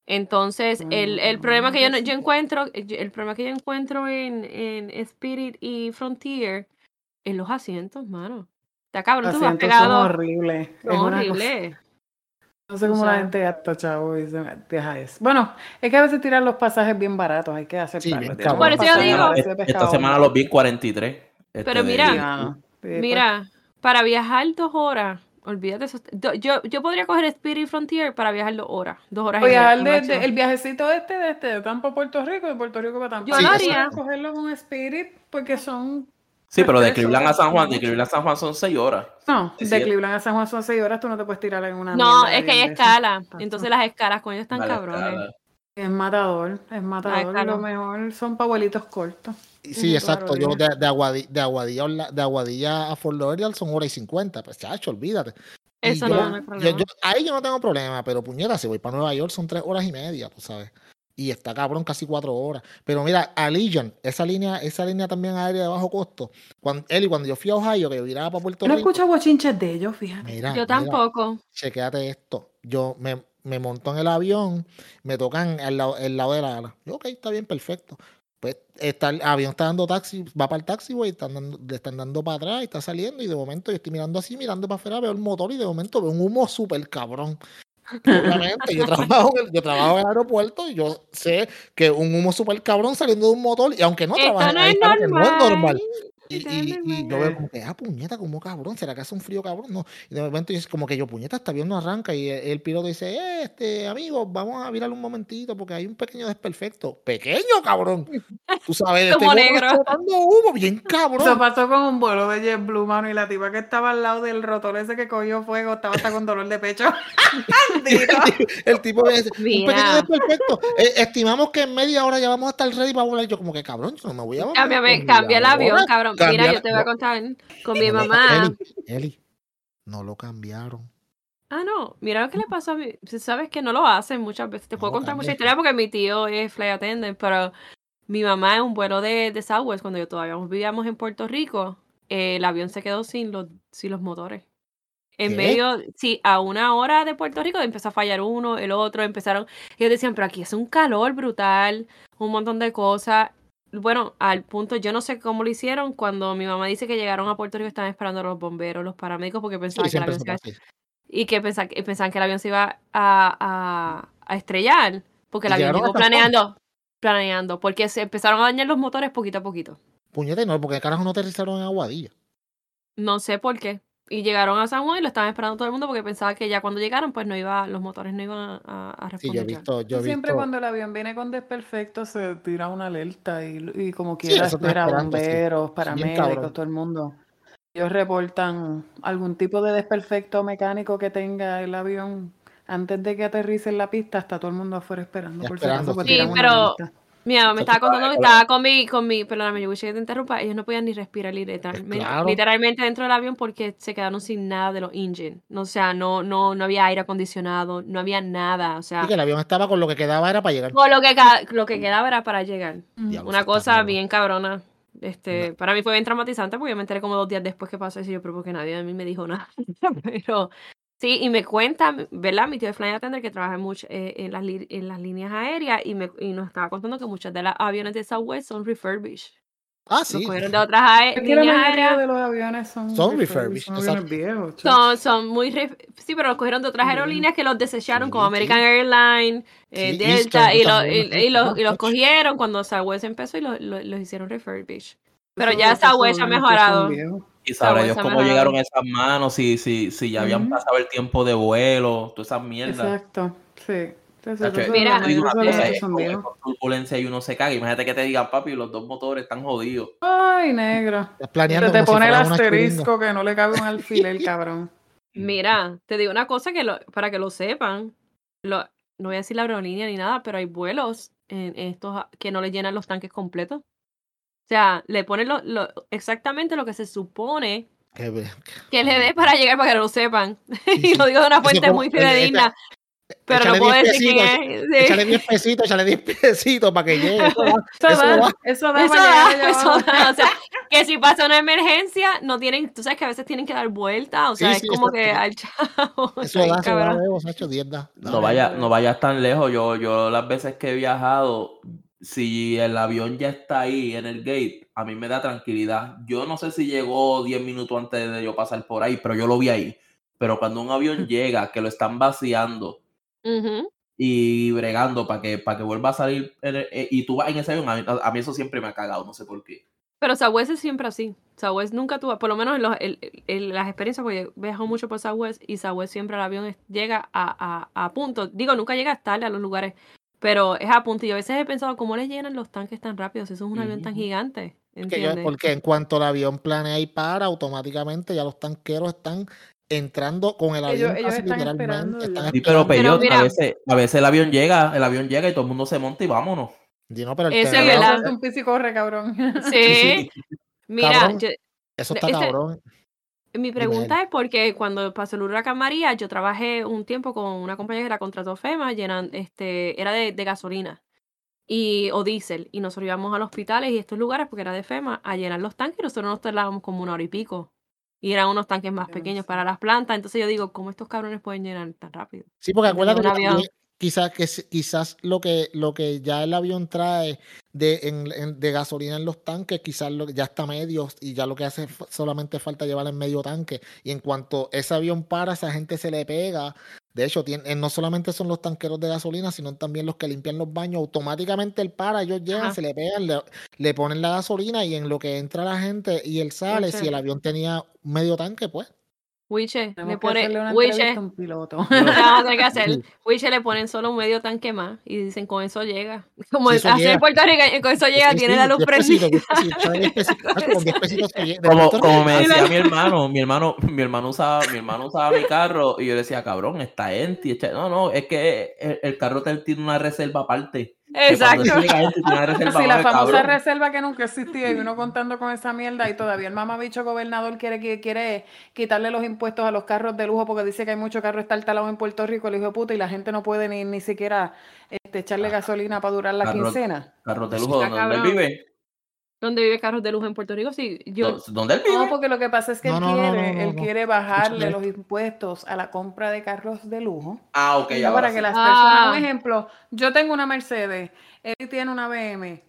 Entonces, el, el Mm, problema que yo, no- yo sí. encuentro, el problema que yo encuentro en, en Spirit y Frontier es los asientos, mano. Está cabrón, Los tú vas asientos son. Es una cosa- horribles. No sé cómo la gente gasta, chavo, y se deja eso. Bueno, es que a veces tiran los pasajes bien baratos, hay que tiran cabrón. Por eso yo digo- Esta semana los vi en 43. este, Pero mira, Sí. Sí, pues, Mira, para viajar dos horas, olvídate eso. Yo, yo podría coger Spirit y Frontier para viajar dos horas. Dos horas y media, viajar de- máximo. de- el viajecito este de, este de Tampa a Puerto Rico, de Puerto Rico para Tampa. Yo haría. cogerlo con Spirit porque son... Sí, pero de Cleveland a San Juan, de. Cleveland a San Juan son 6 horas. No, de. Cleveland a San Juan son seis horas, tú no te puedes tirar en una No, es que hay escala. Entonces las escalas con ellos están cabrones. escala. Es matador, es matador. escala. Lo mejor son pa' abuelitos cortos. Sí, exacto. Yo de, de, Aguadilla, de, Aguadilla, de Aguadilla a Fort Lauderdale son hora y 50. Pues, chacho, olvídate. Y Eso yo- no, no hay problema. yo- ahí yo no tengo problema, pero puñeta, si voy para Nueva York son tres horas y media, tú sabes. Y está cabrón casi cuatro horas. Pero mira, Allegiant, esa línea, esa línea también aérea de bajo costo. Cuando, Eli, cuando yo fui a Ohio, que yo viraba para Puerto Yo no Rico. escucho bochinches de ellos, fíjate. Mira, Yo mira, tampoco. chequéate esto. Yo me, me monto en el avión, me tocan al lado, el lado del ala. Yo, ok, está bien, perfecto. Pues está, el avión está dando taxi, va para el taxi, güey, están dando- le están dando para atrás y está saliendo. Y de momento yo estoy mirando así, mirando para afuera, veo el motor y de momento veo un humo súper cabrón. Obviamente, yo trabajo, en el, yo trabajo en el aeropuerto y yo sé que un humo súper cabrón saliendo de un motor, y aunque no trabaje no ahí, es no es normal. Y, yo veo como que, ah, puñeta, como cabrón, ¿será que hace un frío cabrón? No. Y de momento es como que yo, puñeta, está bien, no arranca. Y el, el piloto dice, eh, este, amigo, vamos a virar un momentito porque hay un pequeño desperfecto. ¡Pequeño, cabrón! Tú sabes, Como negro. humo, bien Eso cabrón. pasó con un vuelo de JetBlue, mano, y la tipa que estaba al lado del rotor ese que cogió fuego estaba hasta con dolor de pecho. El tipo me dice, un pequeño desperfecto. Eh, estimamos que en media hora ya vamos a estar ready para volar. Yo como que, cabrón, yo no me voy a Cámbiame, en cambia el avión, Mira, yo te voy a contar con mi no lo- mamá. Eli, Eli, no lo cambiaron. Ah, no, mira lo que le pasó a mí. Si Sabes que no lo hacen muchas veces. Te No puedo contar mucha historia porque mi tío es flight attendant, pero mi mamá en un vuelo de, de Southwest, cuando yo todavía vivíamos en Puerto Rico, eh, el avión se quedó sin los, sin los motores. En ¿Qué? medio, sí, a una hora de Puerto Rico empezó a fallar uno, el otro, empezaron, ellos decían, pero aquí es un calor brutal, un montón de cosas. Bueno, al punto, yo no sé cómo lo hicieron, cuando mi mamá dice que llegaron a Puerto Rico, estaban esperando a los bomberos, los paramédicos, porque pensaban que el avión se iba a y que pensaban, pensaban que el avión se iba a, a, a estrellar, porque el avión llegó planeando, planeando, porque se empezaron a dañar los motores poquito a poquito. Puñete, no, porque carajo no aterrizaron en Aguadilla. No sé por qué. Y llegaron a San Juan y lo estaban esperando todo el mundo porque pensaba que ya cuando llegaron, pues no iba, los motores no iban a, a Sí, yo he responder. visto, yo he Siempre visto. cuando el avión viene con desperfecto se tira una alerta y, y como Sí, quiera está espera sí. bomberos, Bien paramédicos, todo el mundo. Ellos reportan algún tipo de desperfecto mecánico que tenga el avión antes de que aterrice en la pista, está todo el mundo afuera esperando Ya por si esperando, acaso, pues sí. Sí, una Mira, me estaba contando que estaba con mi, con mi, perdóname, yo que te interrumpa, ellos no podían ni respirar literalmente, claro. literalmente dentro del avión porque se quedaron sin nada de los engines. No, o sea, no, no, no había aire acondicionado, no había nada. O sea, Sí, que el avión estaba con lo que quedaba era para llegar. todo lo que, lo que quedaba era para llegar. Mm. Diablo, Una cosa bien cabrona. Este, para mí fue bien traumatizante porque yo me enteré como dos días después que pasó eso y yo, pero porque nadie a mí me dijo nada. pero sí, y me cuenta, ¿verdad? Mi tío de Flight Attendant que trabaja mucho eh, en, las en las líneas aéreas y, me, y nos estaba contando que muchas de las aviones de Southwest son refurbished. Ah, Los sí. cogieron de otras ae- Es que la mayoría aéreas. de los aviones son, Son refurbished, refurbished, son aviones viejos. chicos. Son, son muy ref- sí, pero los cogieron de otras aerolíneas que los desecharon, Sí, como American sí. Airlines, eh, Sí, Delta, y, lo- y, y los, y los cogieron cuando Southwest empezó y lo- lo- los hicieron refurbished. Pero ya Southwest ha mejorado. Y sabrá Dios cómo llegaron a mejorado. esas manos, si, si, si ya habían pasado el tiempo de vuelo, todas esas mierdas. Exacto, sí. Entonces, Mira, con turbulencia y uno se caga. Imagínate que te digan, papi, los dos motores están jodidos. Ay, negro. Planeando Se te si pone el asterisco que no le cabe un alfiler, cabrón. Mira, te digo una cosa que lo- para que lo sepan, lo- no voy a decir la aerolínea ni nada, pero hay vuelos en estos que no le llenan los tanques completos. O sea, le ponen lo, lo- exactamente lo que se supone que le dé para llegar para que lo sepan. Sí, y sí. lo digo de una fuente como- muy oye, fidedigna, pero no puedo 10 decir quién es. Sí. Échale 10 pesitos, échale 10 pesitos para que llegue. Eso va. Eso, Eso da, va. eso da Eso da, eso da, o sea, que si pasa una emergencia, no tienen, tú sabes que a veces tienen que dar vuelta, o Sí, sea, sí, es como que al chavo. Eso da, eso da, cabrón. bebo, Sacho, 10 da. No vaya, no vayas tan lejos. Yo, yo las veces que he viajado, si el avión ya está ahí en el gate, a mí me da tranquilidad. Yo no sé si llegó 10 minutos antes de yo pasar por ahí, pero yo lo vi ahí. Pero cuando un avión llega, que lo están vaciando y bregando para que, para que vuelva a salir, el- eh, y tú vas en ese avión, a mí, a mí eso siempre me ha cagado, no sé por qué. Pero Southwest es siempre así. Southwest nunca tuvo, por lo menos en, los- las experiencias, porque he viajado mucho por Southwest y Southwest siempre el avión llega a, a, a punto. Digo, nunca llega tarde a los lugares, pero es a punto. Y yo a veces he pensado, ¿cómo les llenan los tanques tan rápido? Si eso es un avión tan gigante. Que yo- ¿Entiendes? porque en cuanto el avión planea y para, automáticamente ya los tanqueros están entrando con el Ellos- avión ellos casi están esperando están. Sí, pero esperando. Pero Peyot, mira- a veces, a veces el avión llega, el avión llega y todo el mundo se monta y vámonos. Sí, no, pero el Ese es un pis y corre, cabrón. Sí. Mira, Cabrón. yo- Eso está Ese- cabrón. Mi pregunta es porque cuando pasó el huracán María, yo trabajé un tiempo con una compañía que la contrató FEMA, llenan, este, era de, de gasolina y, o diésel, y nosotros íbamos a los hospitales y estos lugares, porque era de FEMA, a llenar los tanques, y nosotros nos tardábamos como una hora y pico. Y eran unos tanques más Dios. pequeños para las plantas, entonces yo digo, ¿cómo estos cabrones pueden llenar tan rápido? Sí, porque acuérdate que quizás, que, quizás lo, que, lo que ya el avión trae de, en- en- de gasolina en los tanques, quizás lo, ya está medio y ya lo que hace solamente falta llevar en medio tanque. Y en cuanto ese avión para, esa gente se le pega. De hecho, tiene, eh, no solamente son los tanqueros de gasolina, sino también los que limpian los baños. Automáticamente él para, ellos llegan, Ajá. se le pegan, le, le ponen la gasolina y en lo que entra la gente y él sale, si el avión tenía medio tanque, pues. Wiche, le pone, Wiche, un piloto. le vamos a tener que hacer. Wiche le ponen solo un medio tanque más y dicen, con eso llega. Como Sí, eso llega. Puerto Rico, con eso llega, Sí, tiene sí, la luz 10 prendida. pesitos, 10 pesitos, échale 10 pesitos. Hacho, con 10 pesitos se llega- de Como, como me decía mi hermano, mi hermano, mi hermano usaba, mi hermano usaba mi carro y yo le decía, cabrón, está echa-". No, no, es que el, el carro te- tiene una reserva aparte. Exacto. Si la famosa cabrón. reserva que nunca existía y uno contando con esa mierda y todavía el mamabicho gobernador quiere, quiere, quiere quitarle los impuestos a los carros de lujo porque dice que hay mucho carro estartalado en Puerto Rico, el hijo de puta, y la gente no puede ni, ni siquiera este, echarle gasolina para durar la Carro- quincena. Carros de lujo, ¿dónde, él vive? ¿Dónde vive carros de lujo en Puerto Rico? Sí, yo, ¿Dó- ¿Dónde él vive? No, porque lo que pasa es que No, él no, quiere, no, no, él no. quiere bajarle Escúchame los impuestos a la compra de carros de lujo. Ah, ok, ahora para sí. que las Ah. personas, un ejemplo, yo tengo una Mercedes, él tiene una BM,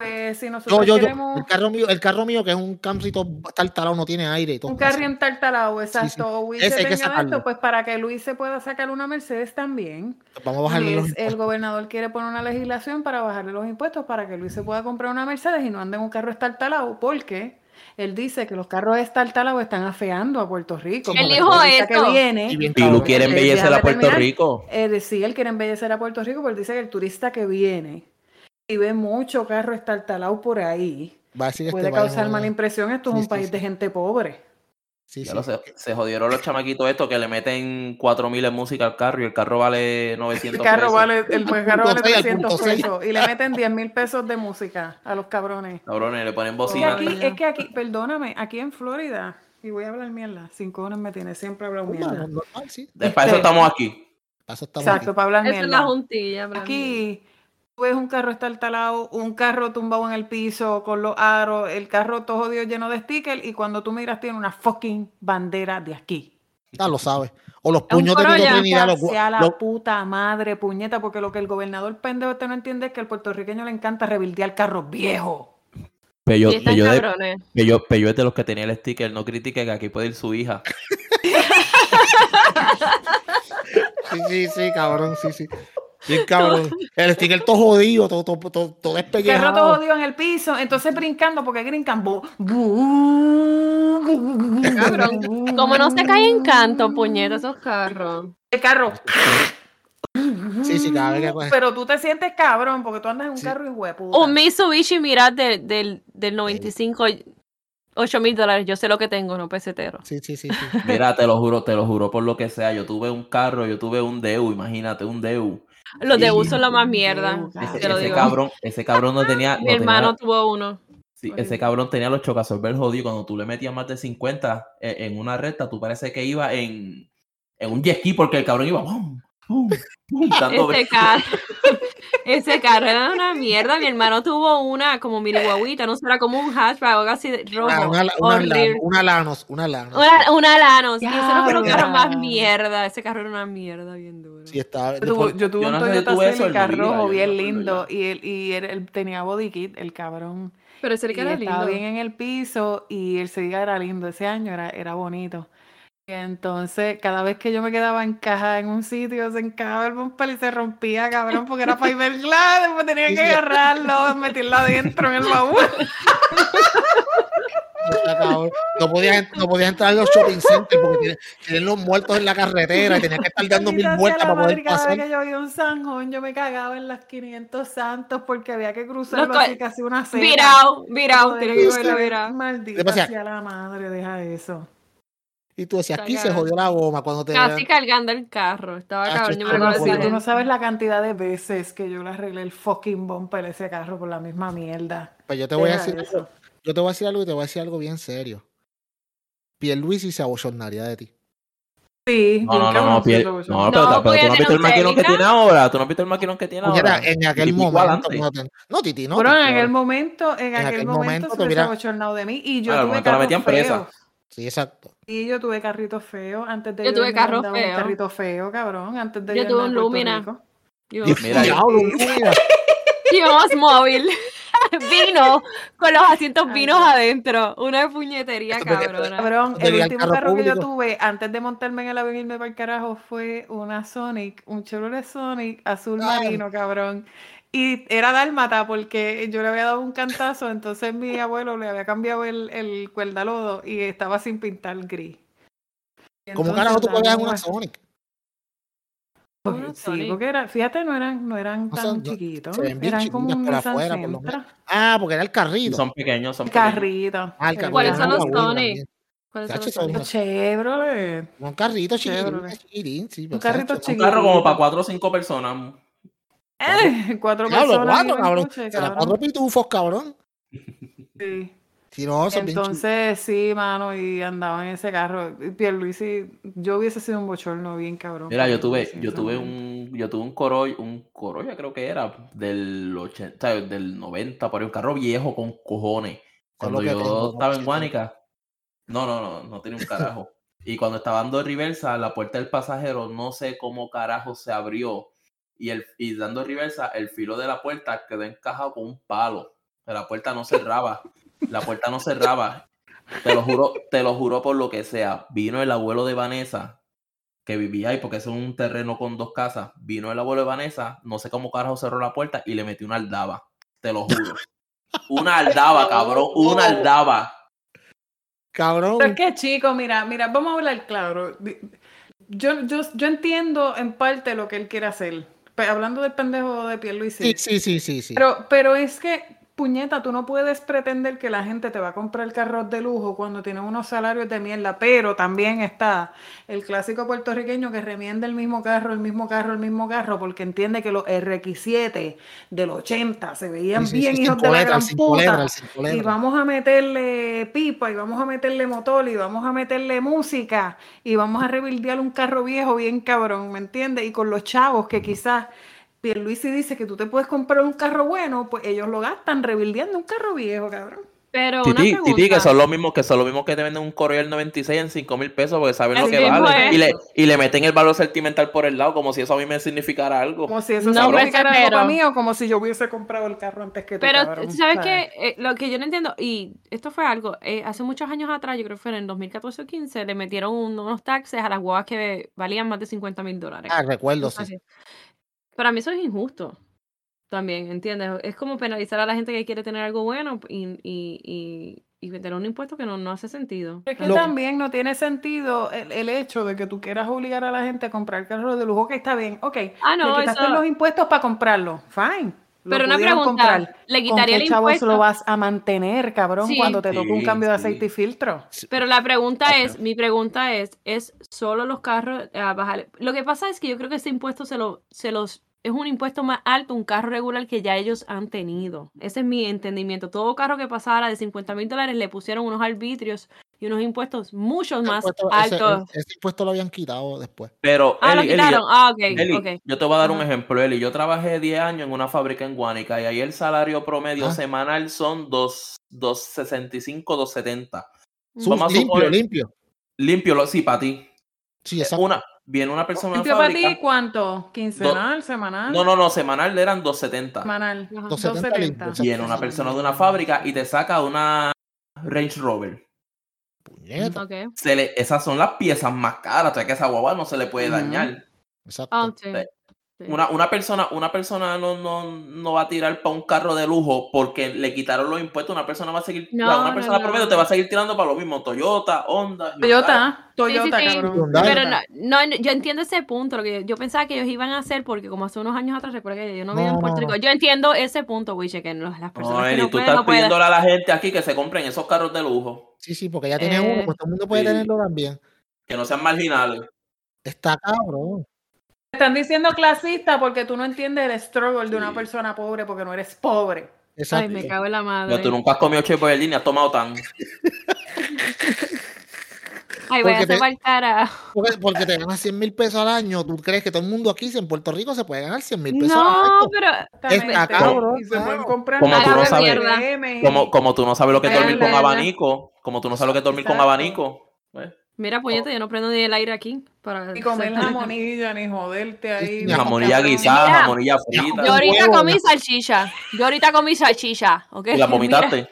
Pues si nosotros yo, yo, queremos el carro mío, el carro mío que es un camrito talado, no tiene aire y todo. un carro entartalado, exacto, o Luis Ese que esto, pues para que Luis se pueda sacar una Mercedes también. Vamos a bajarle los Luis, el impuestos. gobernador quiere poner una legislación para bajarle los impuestos para que Luis se pueda comprar una Mercedes y no ande en un carro estartalado, porque él dice que los carros estartalados están afeando a Puerto Rico. Él el dijo turista que esto. viene, Y bien quiere Eh, embellecer a Puerto terminar. Rico. eh, sí, él quiere embellecer a Puerto Rico, pero él dice que el turista que viene y ve mucho carro estartalado por ahí, Va a decir este puede causar mala impresión. Esto es un sí, país sí. de gente pobre. Sí, Ya sí. lo sé, se jodieron los chamaquitos estos que le meten 4000 en música al carro y el carro vale 900 El carro pesos. vale, el pues, carro vale seis, al 300 punto seis. pesos y le meten 10 mil pesos de música a los cabrones. Cabrones, le ponen bocina. aquí, es que aquí, perdóname, aquí en Florida, y voy a hablar mierda, sin cojones me tiene, siempre hablo Bueno, mierda. normal, sí. De- Para eso este- estamos aquí. Para eso estamos Exacto, aquí. para hablar Esa es la mierda. juntilla. Aquí ves un carro estartalado, un carro tumbado en el piso con los aros, el carro todo jodido lleno de stickers y cuando tú miras tiene una fucking bandera de aquí. Ya lo sabes. O los puños de Trinidad. Los, Sea la los- puta madre, puñeta, porque lo que el gobernador pendejo este no entiende es que al puertorriqueño le encanta rebildear carros viejos. Pello, están pello de, pello, pello es de los que tenía el sticker. No critique que aquí puede ir su hija. Sí, sí, sí, cabrón, sí, sí. Bien cabrón. El sticker todo jodido, todo, todo, todo, todo El carro todo despellejado. jodido en el piso, entonces brincando, porque brincan. bu- bu- Cabrón, Como no se cae en canto, puñeta, esos carros. El carro. Sí, sí, cada vez que coge- Pero tú te sientes cabrón porque tú andas en un Sí. carro y hueputa. Un Mitsubishi Mirage del, del, del 95, 8 mil dólares. Yo sé lo que tengo, no pesetero. Sí, sí, sí, sí. Mira, te lo juro, te lo juro por lo que sea. Yo tuve un carro, yo tuve un Deu, imagínate, un Deu. Los de uso son la más mierda. Ese- Ese, Te lo ese digo. cabrón, ese cabrón no tenía. Mi no tenía- hermano tuvo uno. sí, ese cabrón tenía los chocasorber jodidos. Cuando tú le metías más de 50 en, en una recta, tú parece que iba en, en un jet ski porque el cabrón iba. ¡pum! ¡Pum! ¡pum! dando Ese carro, ese carro era una mierda. Mi hermano tuvo una como mini guaguita, no sé, era como un hatchback o algo así de rojo. Una, una, una, horrible. una Lanos, una Lanos. Una, una Lanos. Y ese no fue un carro más mierda. Ese carro era una mierda bien dura. Sí, está. Yo tuve, yo tuve Yo un no Toyota Celica rojo bien lindo y él, y él, él tenía body kit, el cabrón. Pero ese era estaba lindo. bien en el piso y el Celica era lindo. Ese año era, era bonito. Entonces, cada vez que yo me quedaba encajada en un sitio, se encajaba el bumper y se rompía, cabrón, porque era fiberglass. Después tenía que agarrarlo, meterlo adentro en el baúl. No podías, no podías entrar a los shopping centers porque tienen, tienen los muertos en la carretera y tenías que estar dando mil vueltas para poder madre, Cada vez pasar. que yo veía un zanjón, yo me cagaba en las 500 santos porque había que cruzarlo así casi una cena. Virao, Joder, tiene que sé, virao. Maldita sea la madre, deja eso. Y tú decías, aquí se jodió la goma cuando te. Casi cargando el carro. Estaba cabrón. Yo me tú no sabes la cantidad de veces que yo le arreglé el fucking bumper ese carro por la misma mierda. Pues yo te voy a decir eso. algo. Yo te voy a decir algo y te voy a decir algo bien serio. Pierluisi se abochornaría de ti. Sí, No, no, no, no, pero, pero No, tú no has visto el maquinón que tiene ahora. Tú no has visto el maquinón que tiene ahora. en aquel momento. No, Titi, no. Titi, en aquel momento, en, aquel, momento, se hubiera- abochornado de mí y yo tuve carros feos. Sí, exacto. Y yo tuve carritos feos antes de Yo tuve irme carro en un feo. carrito feo, cabrón, antes de Yo irme tuve un Lumina. Rico. Yo- Mira, yo-. Íbamos móvil. Vino con los asientos Ay, vinos no. adentro. Una puñetería Esto cabrona. Cabrón, el último carro carro que yo tuve antes de montarme en el avión y irme para el carajo fue una Sonic, un Chevrolet Sonic azul Ah. marino, cabrón. Y era dálmata porque yo le había dado un cantazo, entonces mi abuelo le había cambiado el, el cuerdalodo y estaba sin pintar gris. ¿Cómo carajo tú estábamos una Sonic? Una Sí, Sonic. porque era, fíjate, no eran, no eran tan chiquitos, se ven bien eran como un afuera, por lo Ah, porque era el Y carrito. son pequeños, son pequeños. carrito. Ah, el carrito. ¿Cuáles son los Sonic? ¿Cuáles son los Chevrolet. Un carrito chiquitín, chiquitín, sí. Un pero, carrito chacho, Un carro como para cuatro o cinco personas. Eh, cuatro Diablo, personas cuatro, cabrón. coche, cabrón. cuatro pitufos, cabrón. Sí. Si no. Entonces, sí, mano, y andaba en ese carro. Pierluisi, yo hubiese sido un bochorno bien cabrón. Mira, yo tuve, yo tuve un, yo tuve un Corolla, un Corolla creo que era, del 80, del 90, por ahí, un carro viejo con cojones. Cuando yo tengo, estaba en. Guánica, no, no, no, no tenía un carajo. Y cuando estaba dando reversa, la puerta del pasajero, no sé cómo carajo se abrió. Y, el, y dando reversa, el filo de la puerta quedó encajado con un palo. La puerta no cerraba. La puerta no cerraba. Te lo juro, te lo juro por lo que sea. Vino el abuelo de Vanessa, que vivía ahí, porque es un terreno con dos casas. Vino el abuelo de Vanessa, no sé cómo carajo cerró la puerta y le metió una aldaba. Te lo juro. Una aldaba, cabrón. Una aldaba. Cabrón. Pero es que, chicos, mira, mira, vamos a hablar claro. Yo, yo, yo entiendo en parte lo que él quiere hacer. Hablando del pendejo de Pierluisi. Sí, sí, sí, sí, sí. Pero, pero es que, puñeta, tú no puedes pretender que la gente te va a comprar carros de lujo cuando tienen unos salarios de mierda. Pero también está el clásico puertorriqueño que remienda el mismo carro, el mismo carro, el mismo carro, porque entiende que los RX7 del 80 se veían Sí, sí, bien sí, hijos de la gran puta. Y vamos a meterle pipa, y vamos a meterle motor, y vamos a meterle música, y vamos a rebildear un carro viejo bien cabrón, ¿me entiendes? Y con los chavos que quizás Pierluisi dice que tú te puedes comprar un carro bueno, pues ellos lo gastan rebildeando un carro viejo, cabrón. Pero una Titi, pregunta. Titi, que son los mismos que son los mismos que te venden un Corel 96 en 5 mil pesos porque saben lo que vale. es. Y le, y le meten el valor sentimental por el lado, como si eso a mí me significara algo. Como si eso No, significara pero- algo para mí, o como si yo hubiese comprado el carro antes que tú, Pero, cabrón, ¿tú ¿sabes qué? Eh, lo que yo no entiendo, y esto fue algo, eh, hace muchos años atrás, yo creo que fue en el 2014 o 15, le metieron un- unos taxes a las guaguas que valían más de 50 mil dólares. Ah, recuerdo, sí. Para mí eso es injusto. También, ¿entiendes? Es como penalizar a la gente que quiere tener algo bueno y, y, y, y meter un impuesto que no, no hace sentido. Es que Lo- también no tiene sentido el, el hecho de que tú quieras obligar a la gente a comprar carros de lujo, que está bien, ok, Ah, no, le quitaste eso- los impuestos para comprarlo, fine. Pero una pregunta, comprar. ¿le ¿Con quitaría qué el chavos impuesto? lo vas a mantener, cabrón, Sí. cuando te toque un Sí, cambio de sí. aceite y filtro? Pero la pregunta es, mi pregunta es, ¿es solo los carros a bajar? Lo que pasa es que yo creo que ese impuesto se, lo, se los es un impuesto más alto un carro regular que ya ellos han tenido. Ese es mi entendimiento. Todo carro que pasara de 50 mil dólares le pusieron unos arbitrios y unos impuestos mucho más impuesto- ese- altos. ese impuesto lo habían quitado después. Pero, ah, lo Eli, Eli, quitaron. ah, ok, Eli, ok. yo te voy a dar un ejemplo, Eli. Yo trabajé 10 años en una fábrica en Guánica y ahí el salario promedio Ah. semanal son dos- 265, 270. Mm. Su- Vamos a limpio, suponer- limpio. Limpio, lo, sí, para ti. Sí, exacto. Una, viene una persona en ¿Limpio una para ti fábrica. cuánto? ¿Quincenal, semanal? No, no, no, semanal eran 270. Semanal. Ajá. 270 270. limpio. Viene una persona de una fábrica y te saca una Range Rover. Puñeta. Ok. Se le, esas son las piezas más caras, o sea que esa guagua no se le puede dañar. Exacto. Ah, sí. Una, una persona, una persona no, no, no va a tirar para un carro de lujo porque le quitaron los impuestos. Una persona va a seguir, No, una no, persona no. promedio te va a seguir tirando para lo mismo. Toyota, Honda. Hyundai. Toyota, Toyota, sí, sí. cabrón. Hyundai. Pero no, yo entiendo ese punto. Lo que yo, yo pensaba que ellos iban a hacer, porque como hace unos años atrás, recuerda que yo no vivía en Puerto Rico. Yo entiendo ese punto, Wiche, que no- las personas No, que no tú pueden, estás pidiéndole a la gente aquí que se compren esos carros de lujo, Sí, sí, porque ya tiene Eh, uno, pues todo el mundo puede sí. tenerlo también. que no sean marginales. Está cabrón. Te están diciendo clasista porque tú no entiendes el struggle de una persona pobre porque no eres pobre. Ay, Exacto. me cago en la madre. Pero tú nunca has comido chepo de línea, has tomado tan. Ay, voy a hacer cara. Porque, porque te ganas 100 mil pesos al año. ¿Tú crees que todo el mundo aquí en Puerto Rico se puede ganar 100 mil pesos al No, año? pero Está cabrón, se pueden comprar Como tú no sabes- Como, como tú no sabes lo que es dormir con abanico, como tú no sabes lo que es dormir con abanico. ¿eh? mira, puñeta, yo no prendo ni el aire aquí. Para Ni comer jamonilla, ni joderte ahí. Ni Jamonilla guisada, Mira, jamonilla Yo frita. ahorita huevo, comí salchicha. Yo ahorita comí salchicha, ¿ok? Y la vomitaste.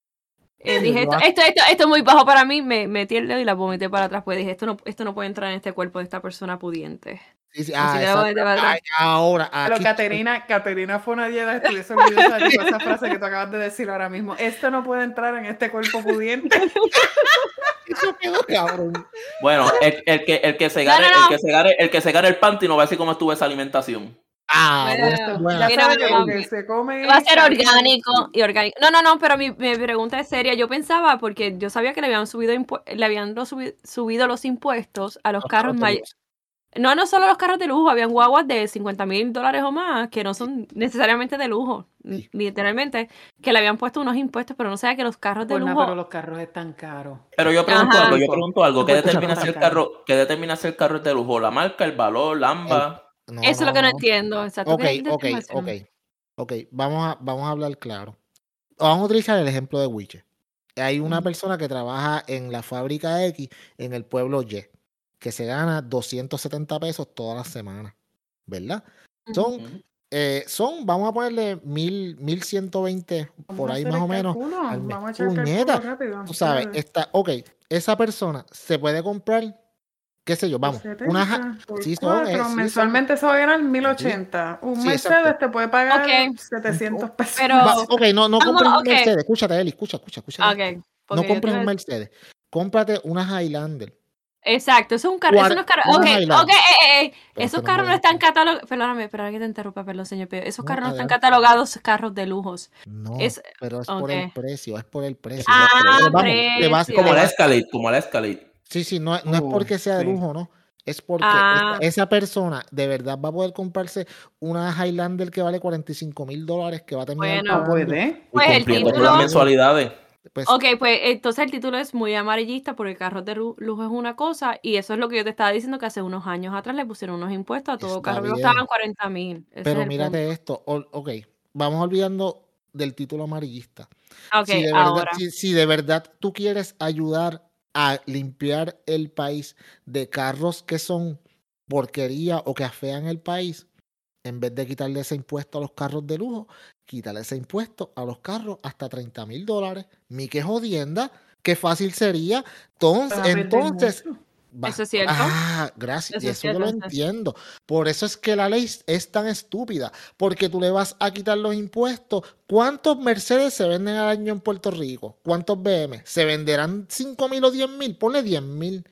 eh, dije, esto, esto, esto es muy bajo para mí. Me metí el dedo y la vomité para atrás. Pues dije, esto no, esto no puede entrar en este cuerpo de esta persona pudiente. Sí, sí, ah, Ay, ahora, Pero aquí- Caterina, Caterina fue una dieta estuviese orgullosa de esa frase que tú acabas de decir ahora mismo. Esto no puede entrar en este cuerpo pudiente. Eso quedó cabrón. Bueno, el, el que, el que se No, gane, no, no. el que se gane, el que se gane el panty no va a decir cómo estuvo esa alimentación. Ah, Bueno, bueno, que se come Va a ser orgánico y orgánico. No, no, no, pero mi, mi pregunta es seria. Yo pensaba, porque yo sabía que le habían subido le habían subido los impuestos a los, Los carros mayores. No, no solo los carros de lujo, habían guaguas de 50 mil dólares o más que no son necesariamente de lujo, Sí. literalmente, que le habían puesto unos impuestos, pero no sabía que los carros de Pues lujo. pero los carros están caros. Pero yo pregunto Ajá. algo, yo pregunto algo. ¿Qué determina si el carro, qué determina si el carro es de lujo? ¿La marca, el valor, la AMBA? No, Eso es lo que no no. entiendo. Exacto. Ok, ¿qué ok, ok. Ok, vamos a, vamos a hablar claro. Vamos a utilizar el ejemplo de Wiche. Hay una persona que trabaja en la fábrica X en el pueblo Y, que se gana 270 pesos todas las semanas, ¿verdad? Son Ujú. eh, son, vamos a ponerle mil, 1120 por ahí más o menos. al mes. Vamos a echar Puñeta, rápido. Tú sabes, está, ok, esa persona se puede comprar, qué sé yo, vamos, una, ja- 70 por sí, son, eh, sí, son- mensualmente se va a ganar 1080. Un Sí, Mercedes exacto. te puede pagar Ok. 700 pesos. Pero- Va, ok, no, no compres un ok. Mercedes, escúchate, Eli, escucha, escucha, escucha. Ok. no compres un Mercedes, cómprate una Highlander. Exacto, eso es un carro. Eso no es carro. una Ok, Highlander. ok, eh, eh, eh, Esos carros no están gusta. catalogados. Perdóname, perdóname que te interrumpa, perdón, señor Pío. Esos No, carros no están catalogados carros de lujos. No, Es- pero es por el precio, es por el precio. Ah, Pero vamos, te vas- precio. Como la Escalade, como la Escalade. Sí, sí, no, no es Oh, porque sea de lujo, no. Es porque Ah. esa, esa persona de verdad va a poder comprarse una Highlander que vale 45 mil dólares que va a terminar Bueno. No pagando, puede. Y Pues el título- las mensualidades. Pues, Ok, pues entonces el título es muy amarillista porque carros de ru- lujo es una cosa y eso es lo que yo te estaba diciendo que hace unos años atrás le pusieron unos impuestos a todo carro que bien. costaban 40 mil. pero mírate esto, ok, vamos olvidando del título amarillista. Ok, si, de verdad, ahora. si, si de verdad tú quieres ayudar a limpiar el país de carros que son porquería o que afean el país, en vez de quitarle ese impuesto a los carros de lujo, quítale ese impuesto a los carros hasta 30 mil dólares. Mi que jodienda, qué fácil sería. Entonces, entonces va- Eso es cierto. Ah, gracias. Eso y es eso yo lo entiendo. Por eso es que la ley es tan estúpida. Porque tú le vas a quitar los impuestos. ¿Cuántos Mercedes se venden al año en Puerto Rico? ¿Cuántos BM? ¿Se venderán 5 mil o 10 mil? Ponle 10 mil.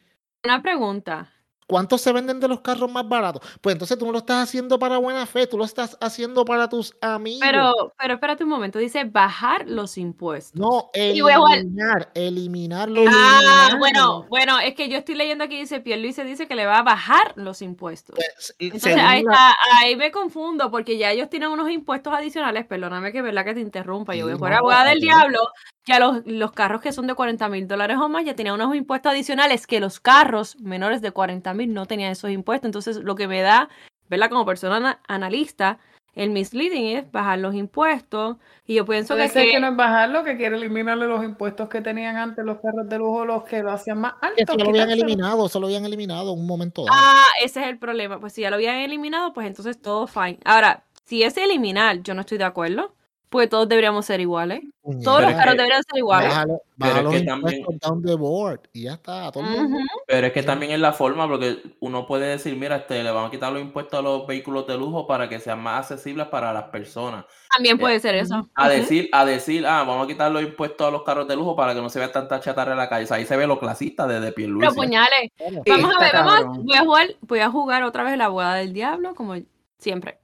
Una pregunta. ¿Cuántos se venden de los carros más baratos? Pues entonces tú no lo estás haciendo para buena fe, tú lo estás haciendo para tus amigos. Pero, pero espérate un momento, dice bajar los impuestos. no, a jugar- eliminar, eliminar los Ah, Eliminarlo. bueno, bueno, es que yo estoy leyendo aquí, dice Pierluisi dice que le va a bajar los impuestos. Pues, Entonces ahí está, ahí me confundo, porque ya ellos tienen unos impuestos adicionales, perdóname que verdad que te interrumpa, yo voy fuera no, abogada del diablo, ya los, los carros que son de 40 mil dólares o más ya tenían unos impuestos adicionales que los carros menores de 40 mil no tenían esos impuestos. Entonces lo que me da, ¿verdad? Como persona ana- analista, el misleading es bajar los impuestos y yo pienso Puede que, ser que- que no es bajarlo, que quiere eliminarle los impuestos que tenían antes los carros de lujo, los que lo hacían más que altos. eso lo habían eliminado, eso lo habían eliminado en un momento dado. Ah, ese es el problema. Pues si ya lo habían eliminado, pues entonces todo fine. Ahora, si es eliminar, yo no estoy de acuerdo, pues todos deberíamos ser iguales. Todos los carros deberían ser iguales. Bájalo, Pero es que también- down the board y ya está. a todo el mundo. Ujú. Pero es que también es la forma, porque uno puede decir, mira, este, le van a quitar los impuestos a los vehículos de lujo para que sean más accesibles para las personas. También puede ser eso. A decir, a decir, ah, vamos a quitar los impuestos a los carros de lujo para que no se vea tanta chatarra en la calle. O sea, ahí se ve lo clasista desde Pero Pierluisi. puñales. Claro. Vamos a ver, vamos voy a jugar, voy a jugar otra vez la abogada del diablo, como siempre.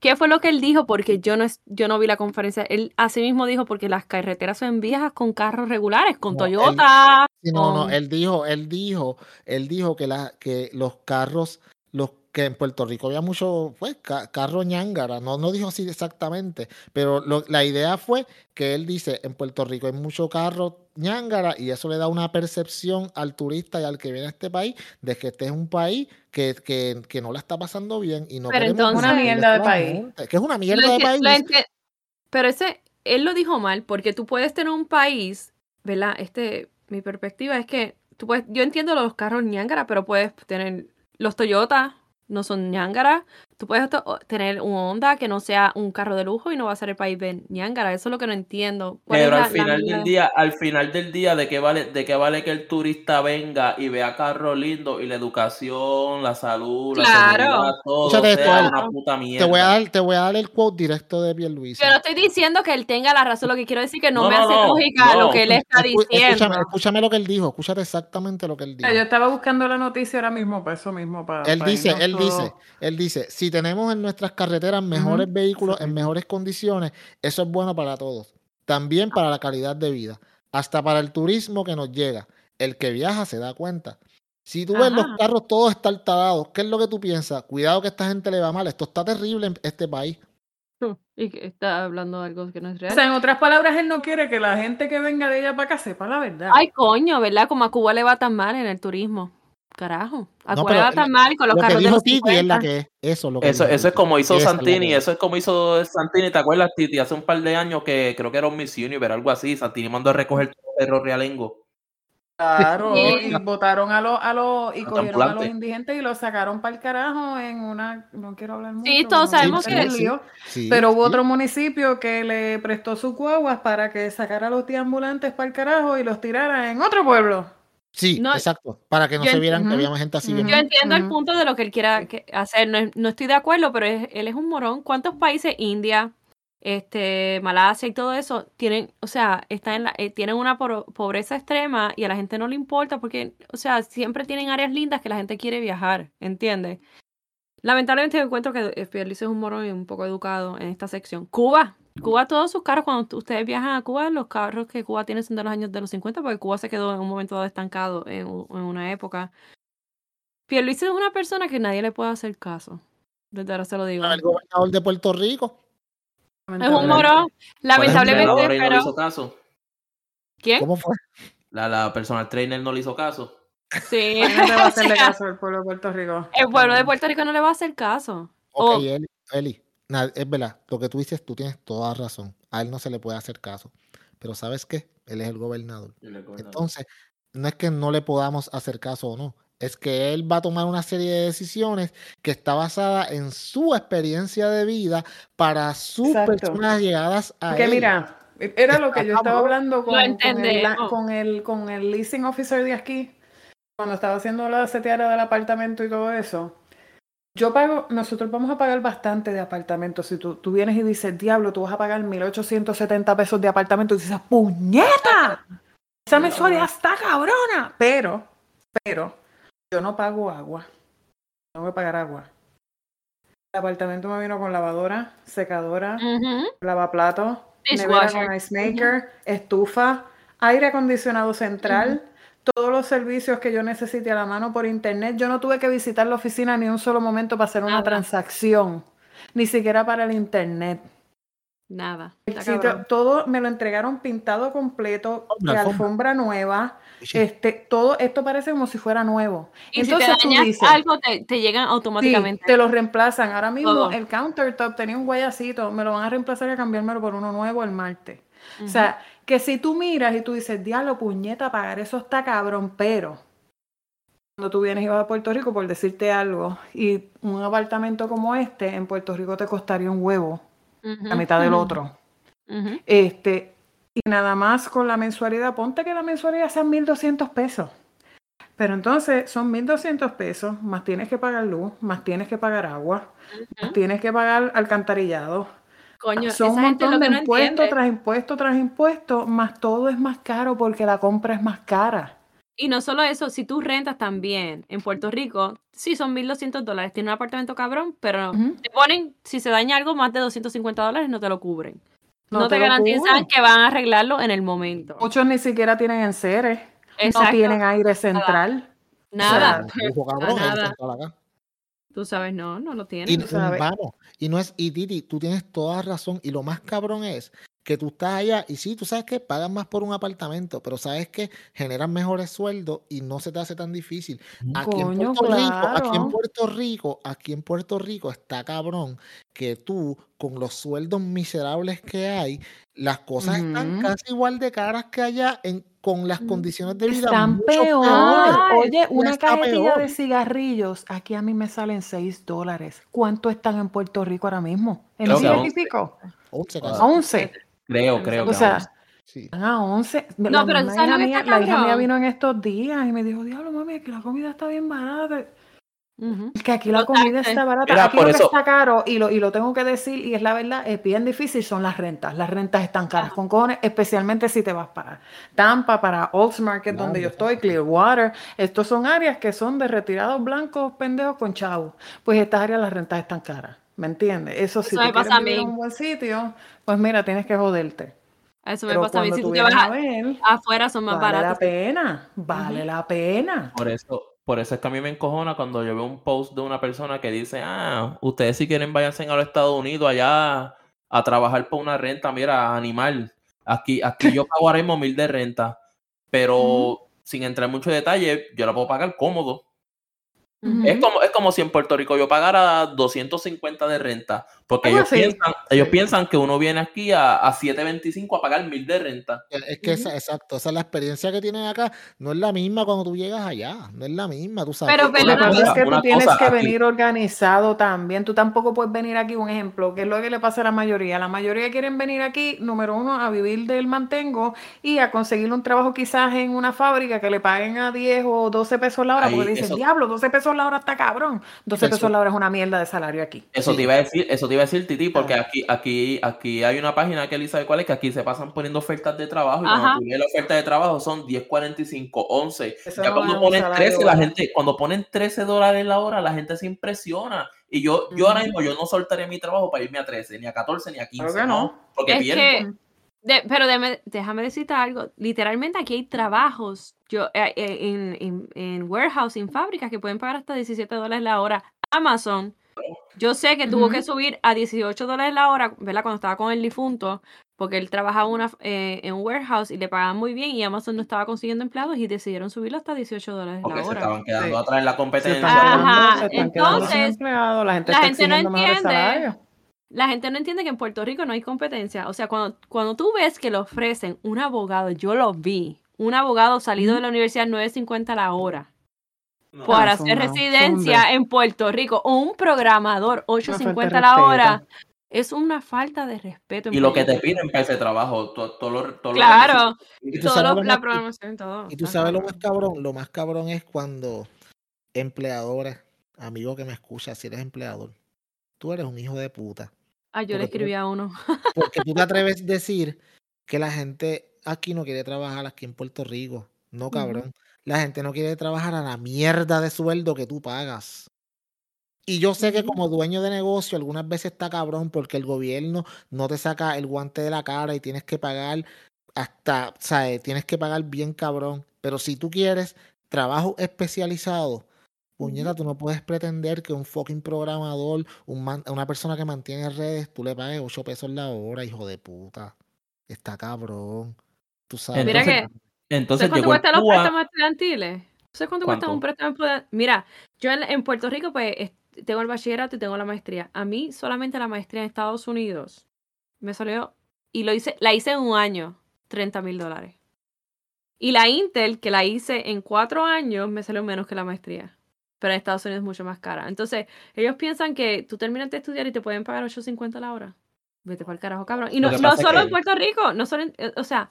¿Qué fue lo que él dijo? Porque yo no es, yo no vi la conferencia. Él así mismo dijo porque las carreteras son viejas con carros regulares, con No, Toyota. No, no, él dijo, él dijo, él dijo que, la, que los carros, los que en Puerto Rico había mucho, pues, ca- carro ñángara, no, no dijo así exactamente, pero lo- la idea fue que él dice, en Puerto Rico hay mucho carro ñángara y eso le da una percepción al turista y al que viene a este país de que este es un país que, que, que no la está pasando bien y no Pero entonces- Una mierda de país. gente, que es una Lo mierda de país. Pero ese, él lo dijo mal, porque tú puedes tener un país, ¿verdad? Este, mi perspectiva es que tú puedes, yo entiendo los carros ñangara, pero puedes tener los Toyota, no son ñangara. Tú puedes tener un Honda que no sea un carro de lujo y no va a ser el país de ñangara. Eso es lo que no entiendo. ¿Cuál es Pero la- al la final del de- día, al final del día, ¿de qué vale, de qué vale que el turista venga y vea carros lindos y la educación, la salud, la Claro. seguridad, todo Escúchate esto, sea Ale. una puta Te mierda? voy a dar, te voy a dar el quote directo de Pierluisi. Yo no estoy diciendo que él tenga la razón, lo que quiero decir que no, No, me no, hace no, lógica no. lo que él está diciendo. Escúchame, escúchame lo que él dijo, escúchate exactamente lo que él dijo. Yo estaba buscando la noticia ahora mismo para eso mismo. Para, Él para dice, él todo- dice, él dice, si tenemos en nuestras carreteras mejores vehículos en mejores condiciones, eso es bueno para todos. También para la calidad de vida, hasta para el turismo que nos llega. El que viaja se da cuenta. Si tú ves los carros todos estartalados, ¿qué es lo que tú piensas? Cuidado que esta gente le va mal. Esto está terrible en este país. Y que está hablando de algo que no es O real. sea, en otras palabras, él no quiere que la gente que venga de allá para acá sepa la verdad. Ay, coño, ¿verdad? Como a Cuba le va tan mal en el turismo. Carajo. A No, pero mal con los Lo que carros de los Titi es la 50. que es. Eso, es lo que Eso, dijo eso es como hizo es Santini, eso es como hizo Santini, ¿te acuerdas, Titi? Hace un par de años que creo que era un Miss Universe, algo así, Santini mandó a recoger todo el perro realengo. Claro, Sí. y votaron a los, a los, y cogieron a los indigentes y los sacaron para el carajo en una, no quiero hablar mucho. Sí, todos sabemos que- lío, Sí, pero hubo sí. otro municipio que le prestó sus guaguas para que sacara a los tíos ambulantes para el carajo y los tirara en otro pueblo. Sí, No, exacto. Para que no se vieran que había más gente así. bien. Yo entiendo el punto de lo que él quiera que- hacer. No, no estoy de acuerdo, pero es- él es un morón. ¿Cuántos países, India, este, Malasia y todo eso, tienen, o sea, están en la, eh, tienen una por- pobreza extrema y a la gente no le importa porque, o sea, siempre tienen áreas lindas que la gente quiere viajar, ¿entiendes? Lamentablemente yo encuentro que Pierluisi es un morón y un poco educado en esta sección. Cuba. Cuba, todos sus carros, cuando ustedes viajan a Cuba, los carros que Cuba tiene son de los años de los 50, porque Cuba se quedó en un momento dado estancado en, una época. Pierluisi es una persona que nadie le puede hacer caso. Desde ahora se lo digo. El gobernador de Puerto Rico. Es un morón, lamentablemente, Ahora y no le pero... hizo caso. ¿Quién? ¿Cómo fue? La, la personal trainer no le hizo caso. Sí. No te va a hacerle caso al pueblo de Puerto Rico. El pueblo de Puerto Rico no le va a hacer caso. Ok, Oh. Eli, Eli, nada, es verdad, lo que tú dices, tú tienes toda razón. A él no se le puede hacer caso. Pero ¿sabes qué? Él es el gobernador. Entonces, no es que no le podamos hacer caso o no. Es que él va a tomar una serie de decisiones que está basada en su experiencia de vida para sus Exacto. personas llegadas a Porque él. mira, era lo que yo estaba hablando con, el, con, el, con el leasing officer de aquí, cuando estaba haciendo la seteara del apartamento y todo eso. Yo pago, nosotros vamos a pagar bastante de apartamento. Si tú, tú vienes y dices, diablo, tú vas a pagar 1.870 pesos de apartamento, y dices, ¡puñeta! Esa mensualidad está cabrona. Pero, pero, yo no pago agua. No voy a pagar agua. El apartamento me vino con lavadora, secadora, Ujú. lavaplatos, nevera Dishwasher. con ice maker, estufa, aire acondicionado central, todos los servicios que yo necesite a la mano por internet. Yo no tuve que visitar la oficina ni un solo momento para hacer una Nada. transacción, ni siquiera para el internet. Nada. El sitio- todo me lo entregaron pintado completo, Una de alfombra. alfombra nueva. Sí. Este, todo esto parece como si fuera nuevo. Y Entonces si te tú dices, algo, te, te llegan Sí, automáticamente. te lo reemplazan. Ahora mismo Todo. el countertop tenía un guayacito, me lo van a reemplazar y a cambiármelo por uno nuevo el martes. O sea, que si tú miras y tú dices, diablo, puñeta, pagar eso está cabrón, pero cuando tú vienes y vas a Puerto Rico, por decirte algo, y un apartamento como este en Puerto Rico te costaría un huevo, la mitad del otro. Este, y nada más con la mensualidad, ponte que la mensualidad sean 1.200 pesos. Pero entonces son 1.200 pesos, más tienes que pagar luz, más tienes que pagar agua, más tienes que pagar alcantarillado. Coño, Son esa un montón de no entiende. tras impuesto tras impuesto, más todo es más caro porque la compra es más cara. Y no solo eso, si tú rentas también en Puerto Rico, sí son 1.200 dólares. Tiene un apartamento cabrón, pero te ponen, si se daña algo más de 250 dólares, no te lo cubren. No, No te, garantizan cubren. que van a arreglarlo en el momento. Muchos ni siquiera tienen enseres, no tienen aire central. Nada. o sea, Lujo, cabrón, nada. Tú sabes, no, no lo Y tú sabes. vamos, y no es, y Titi, tú tienes toda razón, y lo más cabrón es que tú estás allá, y sí, tú sabes que pagas más por un apartamento, pero sabes que generan mejores sueldos y no se te hace tan difícil. Aquí en Puerto Rico, aquí en. Puerto Rico, aquí en Puerto Rico está cabrón que tú, con los sueldos miserables que hay, las cosas están casi igual de caras que allá en, con las condiciones de vida Están peor. Ay, Oye, una está cajetilla peor. de cigarrillos, aquí a mí me salen 6 dólares. ¿Cuánto están en Puerto Rico ahora mismo? ¿En Creo que 10 y 11. pico? Once A casi. 11. Creo, creo O que sea, once. Sí. están a 11. No, la pero misma ¿sabes lo hija que mía, la hija mía vino en estos días y me dijo, diablo, mami, aquí la comida está bien barata. Que aquí la comida está barata. Mira, aquí por lo que eso- está caro, y lo, y lo tengo que decir, y es la verdad, es bien difícil, son las rentas. Las rentas están caras con cojones, especialmente si te vas para Tampa, para Olds Market, donde yo estoy, Clearwater. Estos son áreas que son de retirados blancos pendejos con chavos. Pues estas áreas las rentas están caras. ¿Me entiendes? Eso, si Eso tú me pasa quieres a mí. un buen sitio, pues mira, tienes que joderte. Eso me Pero pasa a mí. cuando Si tú te vas a ver, afuera, son más vale la baratos. pena, vale la pena. Por eso, por eso es que a mí me encojona cuando yo veo un post de una persona que dice, ah, ustedes si quieren váyanse a los Estados Unidos allá a trabajar por una renta, mira, animal. Aquí, aquí yo pago ahora mismo mil de renta, pero sin entrar en mucho detalle, yo la puedo pagar cómodo. Es como, es como si en Puerto Rico yo pagara 250 de renta Porque ellos piensan, ellos piensan que uno viene aquí a, a 7.25 a pagar mil de renta. Es que esa, exacto, esa es la experiencia que tienen acá. No es la misma cuando tú llegas allá. No es la misma, tú sabes. Pero, pero es que tú tienes que aquí- venir organizado también. Tú tampoco puedes venir aquí, un ejemplo, que es lo que le pasa a la mayoría. La mayoría quieren venir aquí, número uno, a vivir del mantengo y a conseguir un trabajo quizás en una fábrica que le paguen a 10 o 12 pesos la hora, Ahí, porque dicen, eso- diablo, 12 pesos la hora está cabrón. 12 Eso- pesos la hora es una mierda de salario aquí. Eso Sí. te iba a decir, eso te iba a decir, Titi, porque aquí, aquí, aquí hay una página que Elisa sabe cuál es, que aquí se pasan poniendo ofertas de trabajo y cuando Ajá. ves la oferta de trabajo son 10.45, 11. Eso ya no cuando ponen salario 13, la gente, cuando ponen 13 dólares la hora, la gente se impresiona. Y yo, yo ahora mismo, yo no soltaría mi trabajo para irme a 13, ni a 14, ni a 15. Claro que no. Porque Es que, de- pero déjame, déjame decirte algo. Literalmente aquí hay trabajos yo, eh, eh, en, en, en warehouse, en fábricas que pueden pagar hasta 17 dólares la hora. Amazon, yo sé que tuvo que subir a 18 dólares la hora, ¿verdad? Cuando estaba con el difunto, porque él trabajaba una, eh, en un warehouse y le pagaban muy bien y Amazon no estaba consiguiendo empleados y decidieron subirlo hasta 18 dólares Porque la se hora. estaban quedando Sí. atrás en la Se competencia. Ajá, se están entonces, empleados, la gente la gente no entiende. La gente no entiende que en Puerto Rico no hay competencia. O sea, cuando, cuando tú ves que le ofrecen un abogado, yo lo vi, un abogado salido de la universidad 9.50 la hora No. para Ah, hacer residencia de- en Puerto Rico o un programador Una falta de 8.50 la hora es una falta de respeto. en Y lo que te piden para ese trabajo, todo, todo lo, todo lo Claro, Y todo lo- la más- programación y todo. Y tú sabes lo más cabrón, lo más cabrón es cuando empleadores, amigo que me escucha, si eres empleador, tú eres un hijo de puta. Ah, yo le tú- escribí a uno. Porque tú te atreves a decir que la gente aquí no quiere trabajar aquí en Puerto Rico. No, cabrón. La gente no quiere trabajar a la mierda de sueldo que tú pagas. Y yo sé que como dueño de negocio algunas veces está cabrón porque el gobierno no te saca el guante de la cara y tienes que pagar hasta, ¿sabes? Tienes que pagar bien cabrón. Pero si tú quieres trabajo especializado, puñeta, tú no puedes pretender que un fucking programador, un man- una persona que mantiene redes, tú le pagues 8 pesos la hora, hijo de puta. Está cabrón. Tú sabes. Mira Entonces, que Entonces ¿Sabes cuánto cuestan los préstamos estudiantiles? ¿Sabes cuánto cuesta un préstamo estudiantil? Mira, yo en, en Puerto Rico, pues, es- tengo el bachillerato y tengo la maestría. A mí, solamente la maestría en Estados Unidos me salió, y lo hice, la hice en un año, 30 mil dólares. Y la Intel, que la hice en cuatro años, me salió menos que la maestría. Pero en Estados Unidos es mucho más cara. Entonces, ellos piensan que tú terminas de estudiar y te pueden pagar 8.50 la hora. Vete para el carajo, cabrón. Y no, solo que- en Puerto Rico, no solo en- eh, o sea,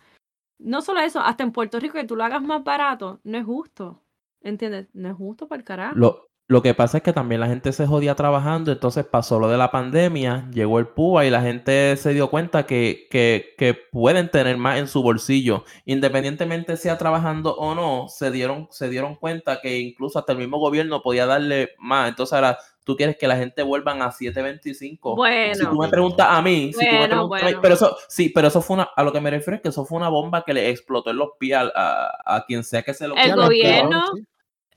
no solo eso, hasta en Puerto Rico que tú lo hagas más barato, no es justo. ¿Entiendes? No es justo para el carajo. Lo, lo que pasa es que también la gente se jodía trabajando, entonces pasó lo de la pandemia, llegó el PUA y la gente se dio cuenta que, que, que pueden tener más en su bolsillo. Independientemente sea trabajando o no, se dieron, se dieron cuenta que incluso hasta el mismo gobierno podía darle más. Entonces ahora tú quieres que la gente vuelvan a 7.25. Si tú Bueno, me preguntas a mí, si tú me Bueno, preguntas a mí- bueno. pero eso, sí, pero eso fue una, a lo que me refiero es que eso fue una bomba que le explotó en los pies a, a- a quien sea que se lo El gobierno-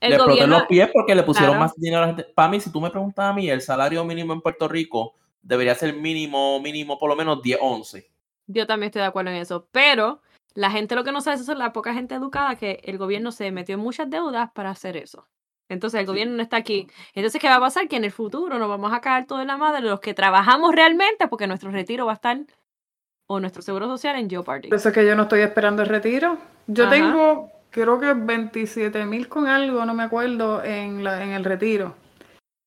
el le explotó en los pies porque le pusieron Claro. más dinero a la gente. Para mí, si tú me preguntas a mí, el salario mínimo en Puerto Rico debería ser mínimo, mínimo por lo menos 10, 11. yo también estoy de acuerdo en eso, pero la gente lo que no sabe eso es la poca gente educada que el gobierno se metió en muchas deudas para hacer eso. Entonces el gobierno no está aquí. Entonces, ¿qué va a pasar? Que en el futuro nos vamos a caer todo en la madre los que trabajamos realmente porque nuestro retiro va a estar o nuestro seguro social en Jeopardy. Eso es que yo no estoy esperando el retiro. Yo Ajá. tengo, creo que 27 mil con algo, no me acuerdo, en, la, en el retiro.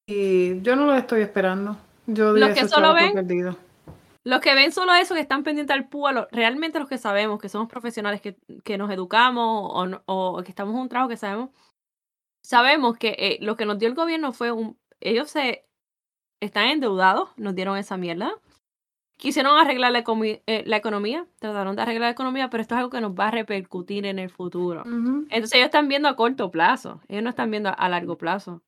Y yo no lo estoy esperando. Yo Los que solo ven- perdido. Los que ven solo eso, que están pendientes al PUA, lo- realmente los que sabemos, que somos profesionales, que, que nos educamos o, o que estamos en un trabajo que sabemos, sabemos que eh, lo que nos dio el gobierno fue un... Ellos se están endeudados, nos dieron esa mierda. Quisieron arreglar la, eh, la economía, trataron de arreglar la economía, pero esto es algo que nos va a repercutir en el futuro. Entonces ellos están viendo a corto plazo, ellos no están viendo a, a largo plazo.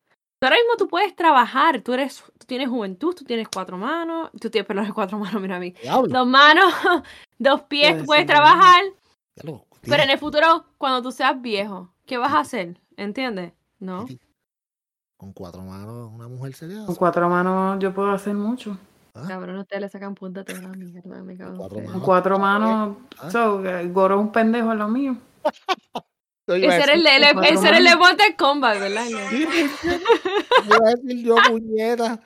Ahora mismo tú puedes trabajar, tú eres, tú tienes juventud, tú tienes cuatro manos, tú tienes, perdón, cuatro manos, mira a mí, dos manos, dos pies, tú puedes trabajar, pero en el futuro, cuando tú seas viejo, ¿qué vas a hacer? ¿Entiendes? ¿No? Con cuatro manos, una mujer sería. Con cuatro manos yo puedo hacer mucho. Ah, Cabrón, ustedes le sacan punta a toda la mierda, me cago en Cuatro. Con manos. cuatro manos, Ah. so, eh, Goro es un pendejo es lo mío. Ese era el, cuatro ese era el de Mortal Kombat, ¿verdad? yo, puñeta.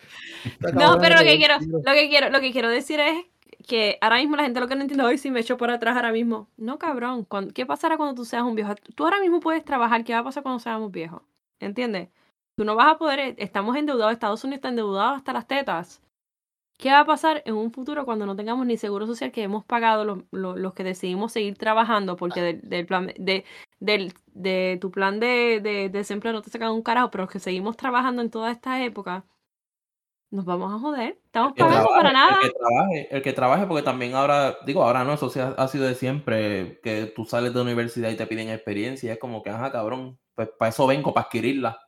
No, pero lo que quiero, el lo que quiero, lo que quiero decir es que ahora mismo la gente lo que no entiende hoy si me echo por atrás ahora mismo. No, cabrón, ¿qué pasará cuando tú seas un viejo? Tú ahora mismo puedes trabajar, ¿qué va a pasar cuando seamos viejos? ¿Entiendes? Tú no vas a poder, eh, estamos endeudados, Estados Unidos está endeudado hasta las tetas. ¿Qué va a pasar en un futuro cuando no tengamos ni seguro social que hemos pagado los, los, los que decidimos seguir trabajando porque del, del plan de, del, de tu plan de, de, de desempleo no te sacan un carajo, pero los que seguimos trabajando en toda esta época, nos vamos a joder. Estamos pagando para trabaje, nada. El que trabaje, el que trabaje, porque también ahora, digo, ahora no, eso ha, sido de siempre, que tú sales de universidad y te piden experiencia, es como que, ajá, cabrón, pues para eso vengo, para adquirirla.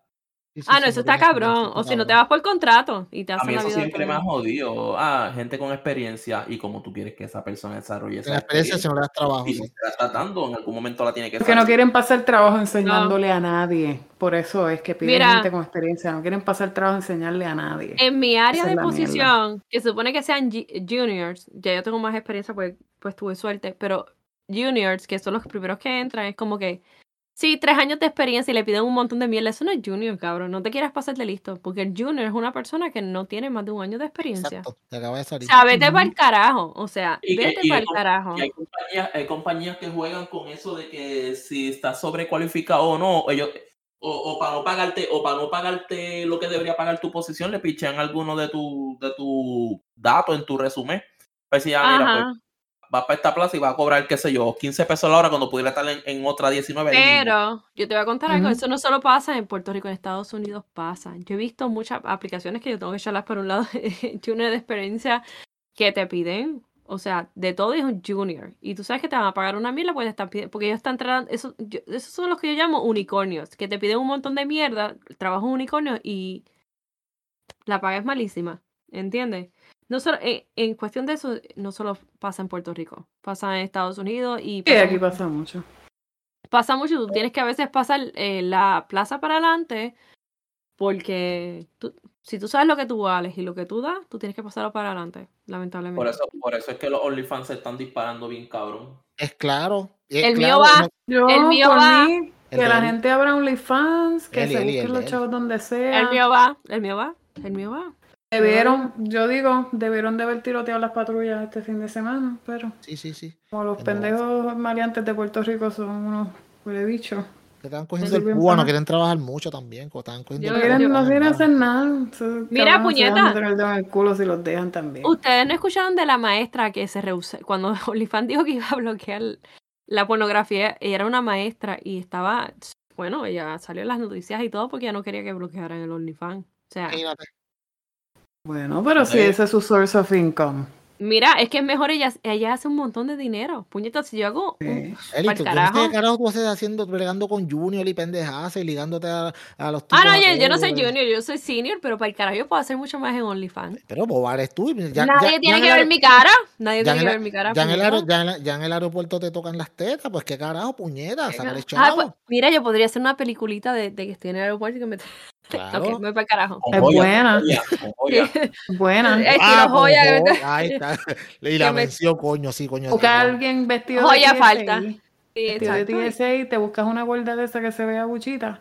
Sí, sí, Ah, no, sí, eso está cabrón. O está si no te vas por contrato y te A hacen mí la eso vida siempre me ha jodido. Ah, gente con experiencia y como tú quieres que esa persona desarrolle esa La experiencia si no le das trabajo. y sí. si te la estás dando, en algún momento la tiene que Porque no quieren pasar trabajo enseñándole a nadie. Por eso es que piden Mira. gente con experiencia. No quieren pasar trabajo enseñarle a nadie. En mi área Esa de mierda. posición, que supone que sean ju- juniors, ya yo tengo más experiencia, pues, pues tuve suerte, pero juniors, que son los primeros que entran, es como que, sí, tres años de experiencia y le piden un montón de mierda. Eso no es junior, cabrón. No te quieras pasar de listo, porque el junior es una persona que no tiene más de un año de experiencia. Exacto, te acaba de O salir. sea, vete para el carajo. O sea, Y vete para hay el carajo. Y hay compañías, hay compañías que juegan con eso de que si estás sobrecualificado o no, ellos o, o para no pagarte o para no pagarte lo que debería pagar tu posición, le pichan alguno de tu de tu datos en tu resumen. Pues si ya mira, pues Vas para esta plaza y vas a cobrar, qué sé yo, 15 pesos la hora cuando pudiera estar en, en otra 19. ahí mismo. Pero yo te voy a contar algo, eso no solo pasa en Puerto Rico, en Estados Unidos pasa. Yo he visto muchas aplicaciones que yo tengo que echarlas por un lado, junior de experiencia, que te piden, o sea, de todo es un junior. Y tú sabes que te van a pagar una mierda porque, están pidi- porque ellos están tratando, eso, yo- esos son los que yo llamo unicornios, que te piden un montón de mierda, trabajo en unicornio y la paga es malísima, ¿entiendes? No solo, en, en cuestión de eso, no solo pasa en Puerto Rico, pasa en Estados Unidos y Sí, aquí pasa mucho. pasa mucho, tú tienes que a veces pasar eh, la plaza para adelante porque tú- si tú sabes lo que tú vales y lo que tú das, tú tienes que pasarlo para adelante, lamentablemente. Por eso, por eso es que los OnlyFans se están disparando bien cabrón. Es claro. es El mío va- no- Yo, El mío va- El que de la él. gente abra OnlyFans, que Eli, se Eli, busquen los chavos donde sea. El mío va, el mío va, el mío va. Debieron, yo digo, debieron de haber tiroteado las patrullas este fin de semana, pero Sí, sí, sí. como los no- pendejos maleantes de Puerto Rico son unos huele bichos. Que estaban cogiendo el cubano, para- quieren trabajar mucho también. como Estaban cogiendo Yo- el No quieren, cubano, no quieren hacer nada. Mira, puñeta. el dedo en el culo si los dejan también. Ustedes no escucharon de la maestra que se rehusó, cuando OnlyFans dijo que iba a bloquear la pornografía, ella era una maestra y estaba, bueno, ella salió en las noticias y todo porque ella no quería que bloquearan el OnlyFans. O sea, Imagínate. Bueno, pero si Sí. ese es su source of income. mira, es que es mejor ella, ella hace un montón de dinero. Puñeta, si yo hago un- Sí. Eli, Pa'l tú- sé carajo. qué carajo tú haces haciendo, bregando con Junior y pendejadas y ligándote a, a los tipos. Ah, no, yo, yo no soy junior, yo soy senior, pero para el carajo yo puedo hacer mucho más en OnlyFans. Pero boba eres tú. Ya, Nadie ya- tiene ya que el ver mi cara. Nadie tiene en que ver mi cara. Ya en, el puñeta. aer- ya, en la- ya en el aeropuerto te tocan las tetas, pues qué carajo, puñeta, sácale Ah, chavo. pues, mira, yo podría hacer una peliculita de, de que estoy en el aeropuerto y que me. Claro. Ok, me voy para el carajo. Con Es joya, buena. Buena. Ah, joya Ahí está. Y la mención, coño, sí, coño. Busca a alguien vestido Joya de falta. Sí, Vestido de. TSA y te buscas una gorda de esa que se vea buchita.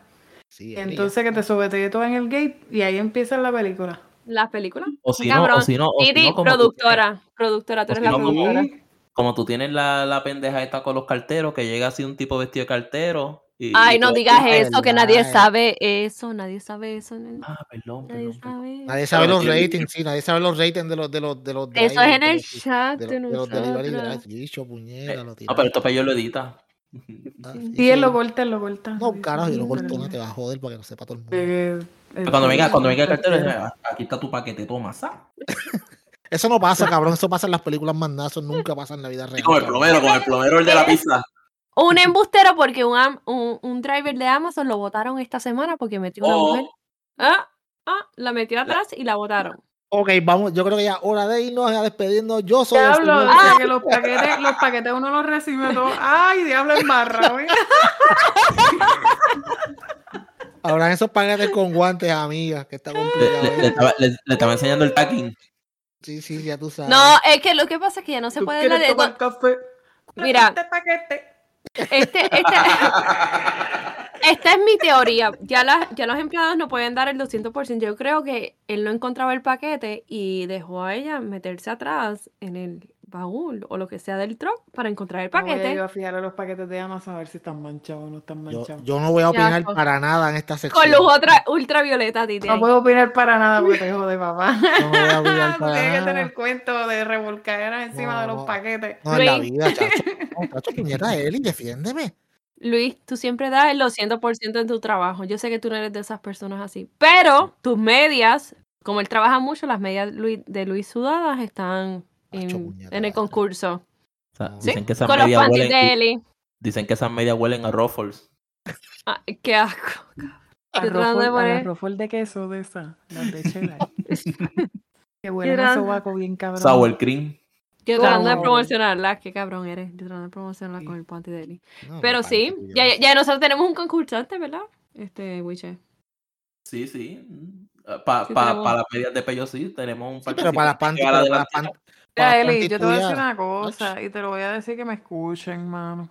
Sí, entonces que te sobetee todo en el gate y ahí empieza la película. Las películas. O si no, Cabrón. o si no, o si Titi, no, como tú productora. Productora, tú eres si la no, como- productora. Sí. como tú tienes la, la pendeja esta con los carteros, que llega así un tipo vestido de cartero. Y, Ay, y no digas es eso, que nadie eh. sabe eso, nadie sabe eso. Nadie Ah, perdón, perdón. perdón. sabe. Nadie sabe los ratings, sí, nadie sabe los ratings de los de los de los Eso es en de el chat de los, de los drivers. Bicho, puñeta, lo Ah, pero esto pues yo lo edita. Ah, Sí, él sí. él lo corta. No, carajo, yo lo pero- no te va a joder para que lo sepa todo el mundo. Eh, Pero cuando venga, cuando venga el cartero, "Ah, aquí está tu paquete, toma. Eso no pasa, cabrón. Eso pasa en las películas mandazos, nunca pasa en la vida real. Y con el cabrón. plomero, con el plomero el de la pizza. Un embustero porque un, un, un driver de Amazon lo votaron esta semana porque metió una Oh. mujer. Ah, ah, la metió atrás y la votaron. Ok, vamos, yo creo que ya hora de irnos a despedirnos. Yo soy el Diablo, señor- dice que los paquetes, los paquetes uno los recibe todos. Ay, diablo en barra, oiga. Habrán esos paquetes con guantes, amigas, que está Le, complicado. le- le estaba, le- le estaba enseñando el tacking. Sí, sí, ya tú sabes. No, es que lo que pasa es que ya no se ¿Tú puede hablar de tomar café? Mira. Este paquete. Este, este, esta es mi teoría. Ya, las, ya los empleados no pueden dar el 200%. Yo creo que él no encontraba el paquete y dejó a ella meterse atrás en el baúl o lo que sea del truck para encontrar el Me voy a paquete. a fijar a los paquetes de Amazon a ver si están manchados o no están Yo, manchados. yo no voy a Ya, opinar pues. para nada en esta sección. Con luz otra, ultravioleta, Titi. No puedo opinar para nada porque te jode, papá. No voy a opinar Tú para tienes que nada. tener cuento de revolcaderas encima de No, los paquetes. No, en la Luis. vida, chacho. No, chacho, puñeta, Eli, defiéndeme. Luis, tú siempre das el 200% en tu trabajo. Yo sé que tú no eres de esas personas así. Pero tus medias, como él trabaja mucho, las medias de Luis sudadas están en, el concurso. O sea, Sí, dicen que esas Con los medias panties huelen, de Eli. dicen que esas medias huelen a Ruffles. Ah, qué asco. A tratando de queso de esa, las de cheddar. a Gran- sobaco bien cabrón. Sour cream. Yo tratando de promocionarla. Qué cabrón eres. Yo tratando de promocionarla Sí. con el panty de Eli. No, Pero sí, ya, ya nosotros tenemos un concursante, ¿verdad? Este, Wiche. Sí, sí. Para Sí, pa, tenemos- pa las medias de pello sí, tenemos un Sí, pero para las panty, la para Eli, yo te voy a decir una cosa y te lo voy a decir que me escuchen, mano.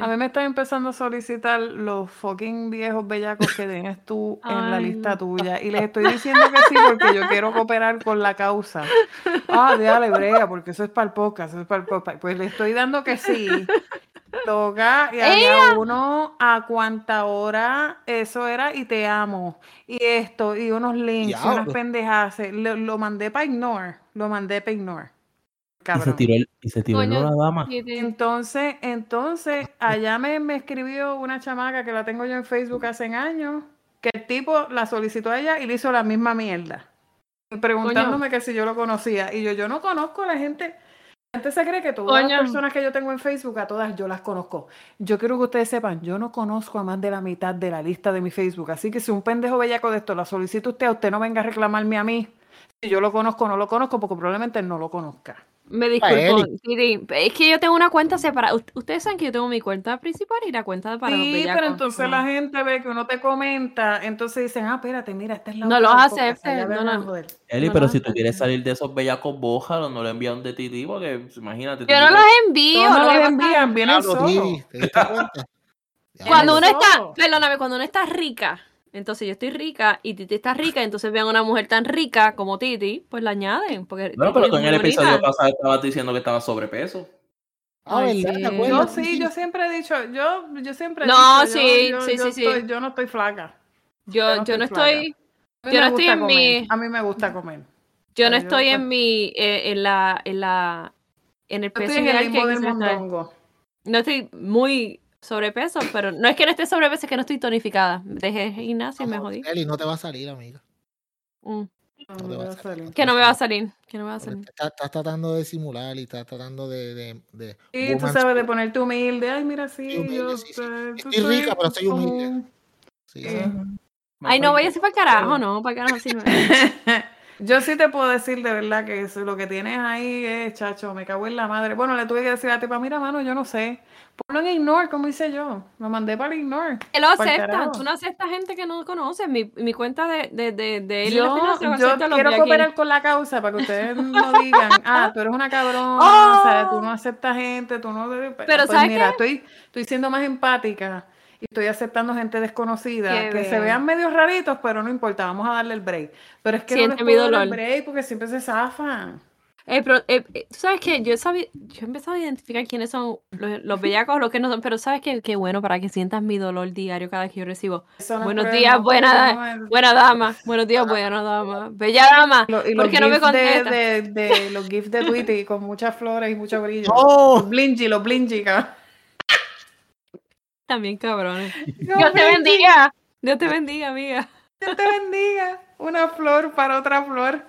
A mí me están empezando a solicitar los fucking viejos bellacos que tienes tú en la lista no. tuya. Y les estoy diciendo que sí porque yo quiero cooperar con la causa. Ah, déjale brea, porque eso es para el podcast, eso es para el podcast. Pues le estoy dando que sí. Toca y allá uno a cuánta hora eso era y te amo. Y esto, y unos links, y unas. Lo, lo mandé para ignore. Lo mandé para ignore. Y se tiró el, y se tiró Coño, una dama. Entonces, entonces, allá me, me escribió una chamaca que la tengo yo en Facebook hace años, que el tipo la solicitó a ella y le hizo la misma mierda. Preguntándome que si yo lo conocía. Y yo, yo no conozco a la gente. La gente se cree que todas Coño. las personas que yo tengo en Facebook, a todas yo las conozco. Yo quiero que ustedes sepan, yo no conozco a más de la mitad de la lista de mi Facebook. Así que si un pendejo bellaco de esto la solicita usted, usted no venga a reclamarme a mí. Si yo lo conozco o no lo conozco, porque probablemente no lo conozca. Me disculpo. Titi. Es que yo tengo una cuenta separada. Ust- Ustedes saben que yo tengo mi cuenta principal y la cuenta para los Sí, bellacos. pero entonces la gente ve que uno te comenta, entonces dicen, ah, espérate, mira, esta es la No otra los aceptes, allá no, no. joder". Eli, No, pero si tú quieres salir de esos bellacos, bójalo, no lo envía un de Titi, porque pues, imagínate. Yo no los envío. No, los envían, vienen solos. Cuando uno está, perdóname, cuando uno está rica, entonces yo estoy rica y Titi está rica, entonces vean a una mujer tan rica como Titi, pues la añaden. Porque Bueno, Titi pero tú en el bonita. episodio pasado estabas diciendo que estaba sobrepeso. Ah, Ay, ¿verdad? sí. ¿Te acuerdas? Yo sí, yo siempre he dicho, yo, yo siempre he No, dicho, yo- sí, yo, sí, yo sí, sí. yo no estoy flaca. Yo, yo no estoy, A mí Yo me no estoy gusta en comer, mi- A mí me gusta comer. yo no estoy en mi, eh, en la, en la, en el peso estoy en el que del mondongo. No estoy muy sobrepeso, pero no es que no esté sobrepeso, es que no estoy tonificada. Dejé el gimnasio y me No, jodí. Eli, no te va a salir, amiga. Mm. No, te voy va a a salir. salir. Que no me va a salir, que no me va a salir. Estás, estás tratando de simular y estás tratando de. de, de Sí, tú sabes de ponerte humilde. Ay, mira, sí, humilde, yo. sí, sí. Estoy rica, pero soy humilde. Sí, eh. Ay, no vayas para el carajo, no, para el carajo sí no. Yo sí te puedo decir de verdad que eso, lo que tienes ahí es, chacho, me cago en la madre. Bueno, le tuve que decir a la tipa, mira, mano, yo no sé. Ponlo en ignore, como hice yo. Lo mandé para ignore. Que lo aceptan, tú no aceptas gente que no conoces. Mi, mi cuenta de, de, de, de él Yo, yo quiero cooperar con la causa para que ustedes no digan, ah, tú eres una cabrona, o sea, tú no aceptas gente, tú no... Pero Pero, pues ¿sabes mira, qué? estoy, estoy siendo más empática y estoy aceptando gente desconocida, Qué que se vean medio raritos, pero no importa, vamos a darle el break. Pero es que no Siente les mi puedo dar el dolor. break porque siempre se zafan. Eh, pero, eh, eh, tú sabes que yo, sabía, yo he empezado a identificar quiénes son los, los bellacos, los que no son, pero sabes que qué bueno para que sientas mi dolor diario cada que yo recibo. No Buenos días, no, buena, no es- buena dama, buenos días, buena dama, bella dama. Lo- y ¿Por qué no me gifs de, contesta? de, de- los gifs de Twitter con muchas flores y mucho brillo. ¡No! Los blingy, los blingy, cabrón. También cabrones. Dios te bendiga. Dios te bendiga, amiga. Dios te bendiga. Una flor para otra flor.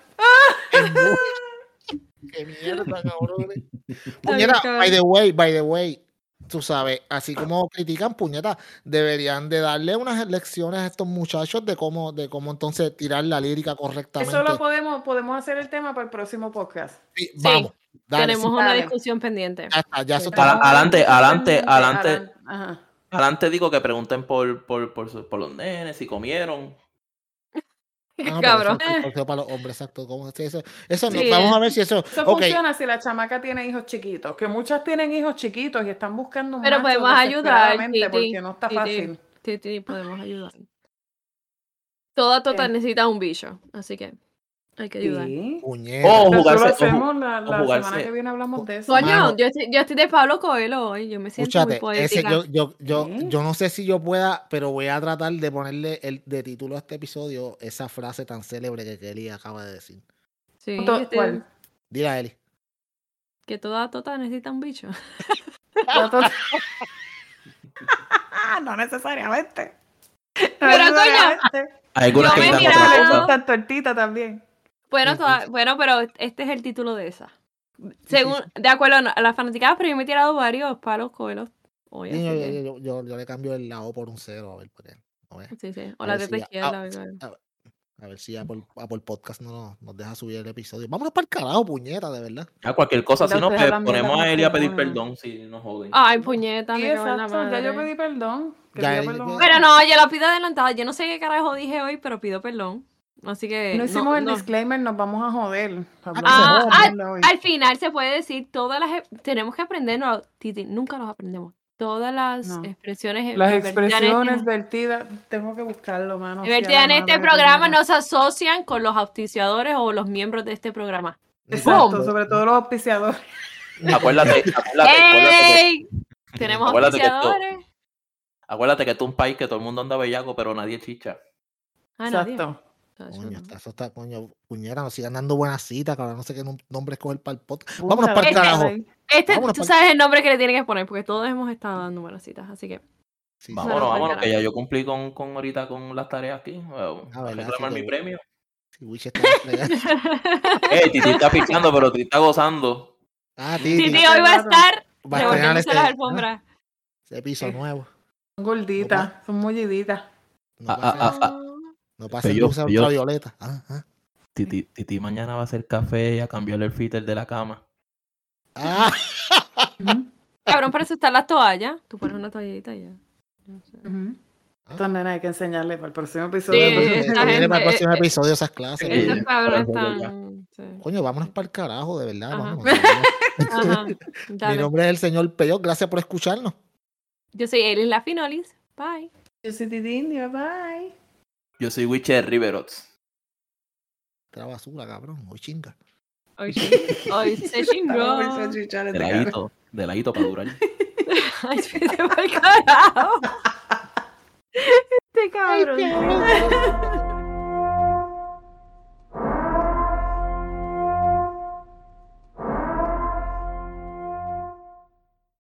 ¡Qué mierda, cabrones! bien, Puñeta, cabrón. by the way, by the way, tú sabes, así como critican, puñeta, deberían de darle unas lecciones a estos muchachos de cómo, de cómo entonces tirar la lírica correctamente. Eso lo podemos, podemos hacer el tema para el próximo podcast. Sí, vamos, dale, Tenemos sí, una Dale. discusión pendiente. ya está, ya eso Sí, está. Ala- adelante, adelante, adelante. Adelante digo que pregunten por, por, por, por los nenes, si comieron. Ah, Cabrón. Eso, eso- para los hombres, exacto. ¿cómo es eso? Eso no, Sí, vamos eh. a ver si eso. Eso funciona si la chamaca tiene hijos chiquitos, que muchas tienen hijos chiquitos y están buscando un Pero macho podemos ayudar, Titi, porque no está Titi. fácil. Titi, podemos ayudar. Toda tota ¿Qué? necesita un bicho, así que hay que ayudar. Sí. Oh, lo jugarse- o hacemos la, la jugarse- semana que viene hablamos de eso. Coño, Mano. yo estoy, yo estoy de Pablo Coelho hoy, yo me siento muy Escúchate, ese, poética. yo, yo, yo, ¿Sí? yo no sé si yo pueda, pero voy a tratar de ponerle el, de título a este episodio esa frase tan célebre que Kelly acaba de decir. Sí, este, ¿Cuál? Dile a Eli. que toda tota necesita un bicho. La to- no necesariamente. No Pero, coño, necesariamente. Hay algunas Yo que gustan tortita también. Bueno, toda- bueno, pero este es el título de esa. Según, de acuerdo a las fanaticadas, pero yo me he tirado varios palos Coelho hoy. Sí, yo, que- yo- yo- yo le cambio el la O por un cero, a ver, porque, a ver, sí, sí. O a la si ya- izquierda. ah, algo. a ver si Apple, Apple Podcast no nos, nos deja subir el episodio. Vámonos para el carajo, puñeta, de verdad. Ah, cualquier cosa, si no, ustedes pues ponemos a con Eli a pedir perdón si nos joden. Ay, puñeta, me la exacto. Ya yo pedí perdón. Ya, pida ya, perdón. Pero no, yo lo pido adelantada. Yo no sé qué carajo dije hoy, pero pido perdón. Así que. No hicimos el no. disclaimer, nos vamos a joder. Ah. Al final se puede decir todas las. e- Tenemos que aprendernos. Titi, nunca los aprendemos. Todas las No. expresiones. Las vertidas en expresiones este- vertidas, tengo que buscarlo, mano. vertidas en este programa no se asocian con los auspiciadores o los miembros de este programa. Exacto, ¡Bum! sobre todo los auspiciadores. Acuérdate, acuérdate, ¡Ey! Tenemos Acuérdate que esto- auspiciadores. acuérdate que esto es un país que todo el mundo anda bellaco, pero nadie chicha. Ah. Exacto. Coño, no. está- eso está, coño, puñera, nos sigan dando buenas citas, cabrón, no sé qué nom- nombre escoger para el podcast. Vámonos para el Este- carajo. Este, Vámonos tú sabes el nombre que le tienen que poner, porque todos hemos estado dando buenas citas, así que. Sí, sí. Vámonos, pa'l vámonos, que ya yo cumplí con, con ahorita con las tareas aquí. Bueno, a verdad, reclamar mi premio. Sí, Wish está. Eh, Titi está pichando, pero Titi está gozando. Ah, Titi Titi, hoy va a estar va a estrenar revolviéndose este, las alfombras. ese piso nuevo. Son gorditas, son mulliditas. No Ah, ah, ah. No pasa yo- ultravioleta. Ah, ah. Titi, Titi mañana va a hacer café y a cambiarle el filter de la cama. Ah, Cabrón, para eso están las toallas. Tú pones una toallita y ya. No sé. ujú. Estos nenes hay que enseñarles para el próximo episodio. Sí, esta para el próximo eh, episodio esas clases. Estos coño. cabrones para eso están. sí. Coño, vámonos para el carajo, de verdad. Ajá. vámonos. Ajá. Mi nombre es el señor Peyo, gracias por escucharnos. Yo soy Elis La Finolis. Bye. Yo soy Titi India, bye. Yo soy Witcher Riverots. Esta basura, cabrón. Hoy chinga. Hoy, hoy se chingó. De ladito, de ladito para durar. Ay, vete pa'l carajo. Este cabrón.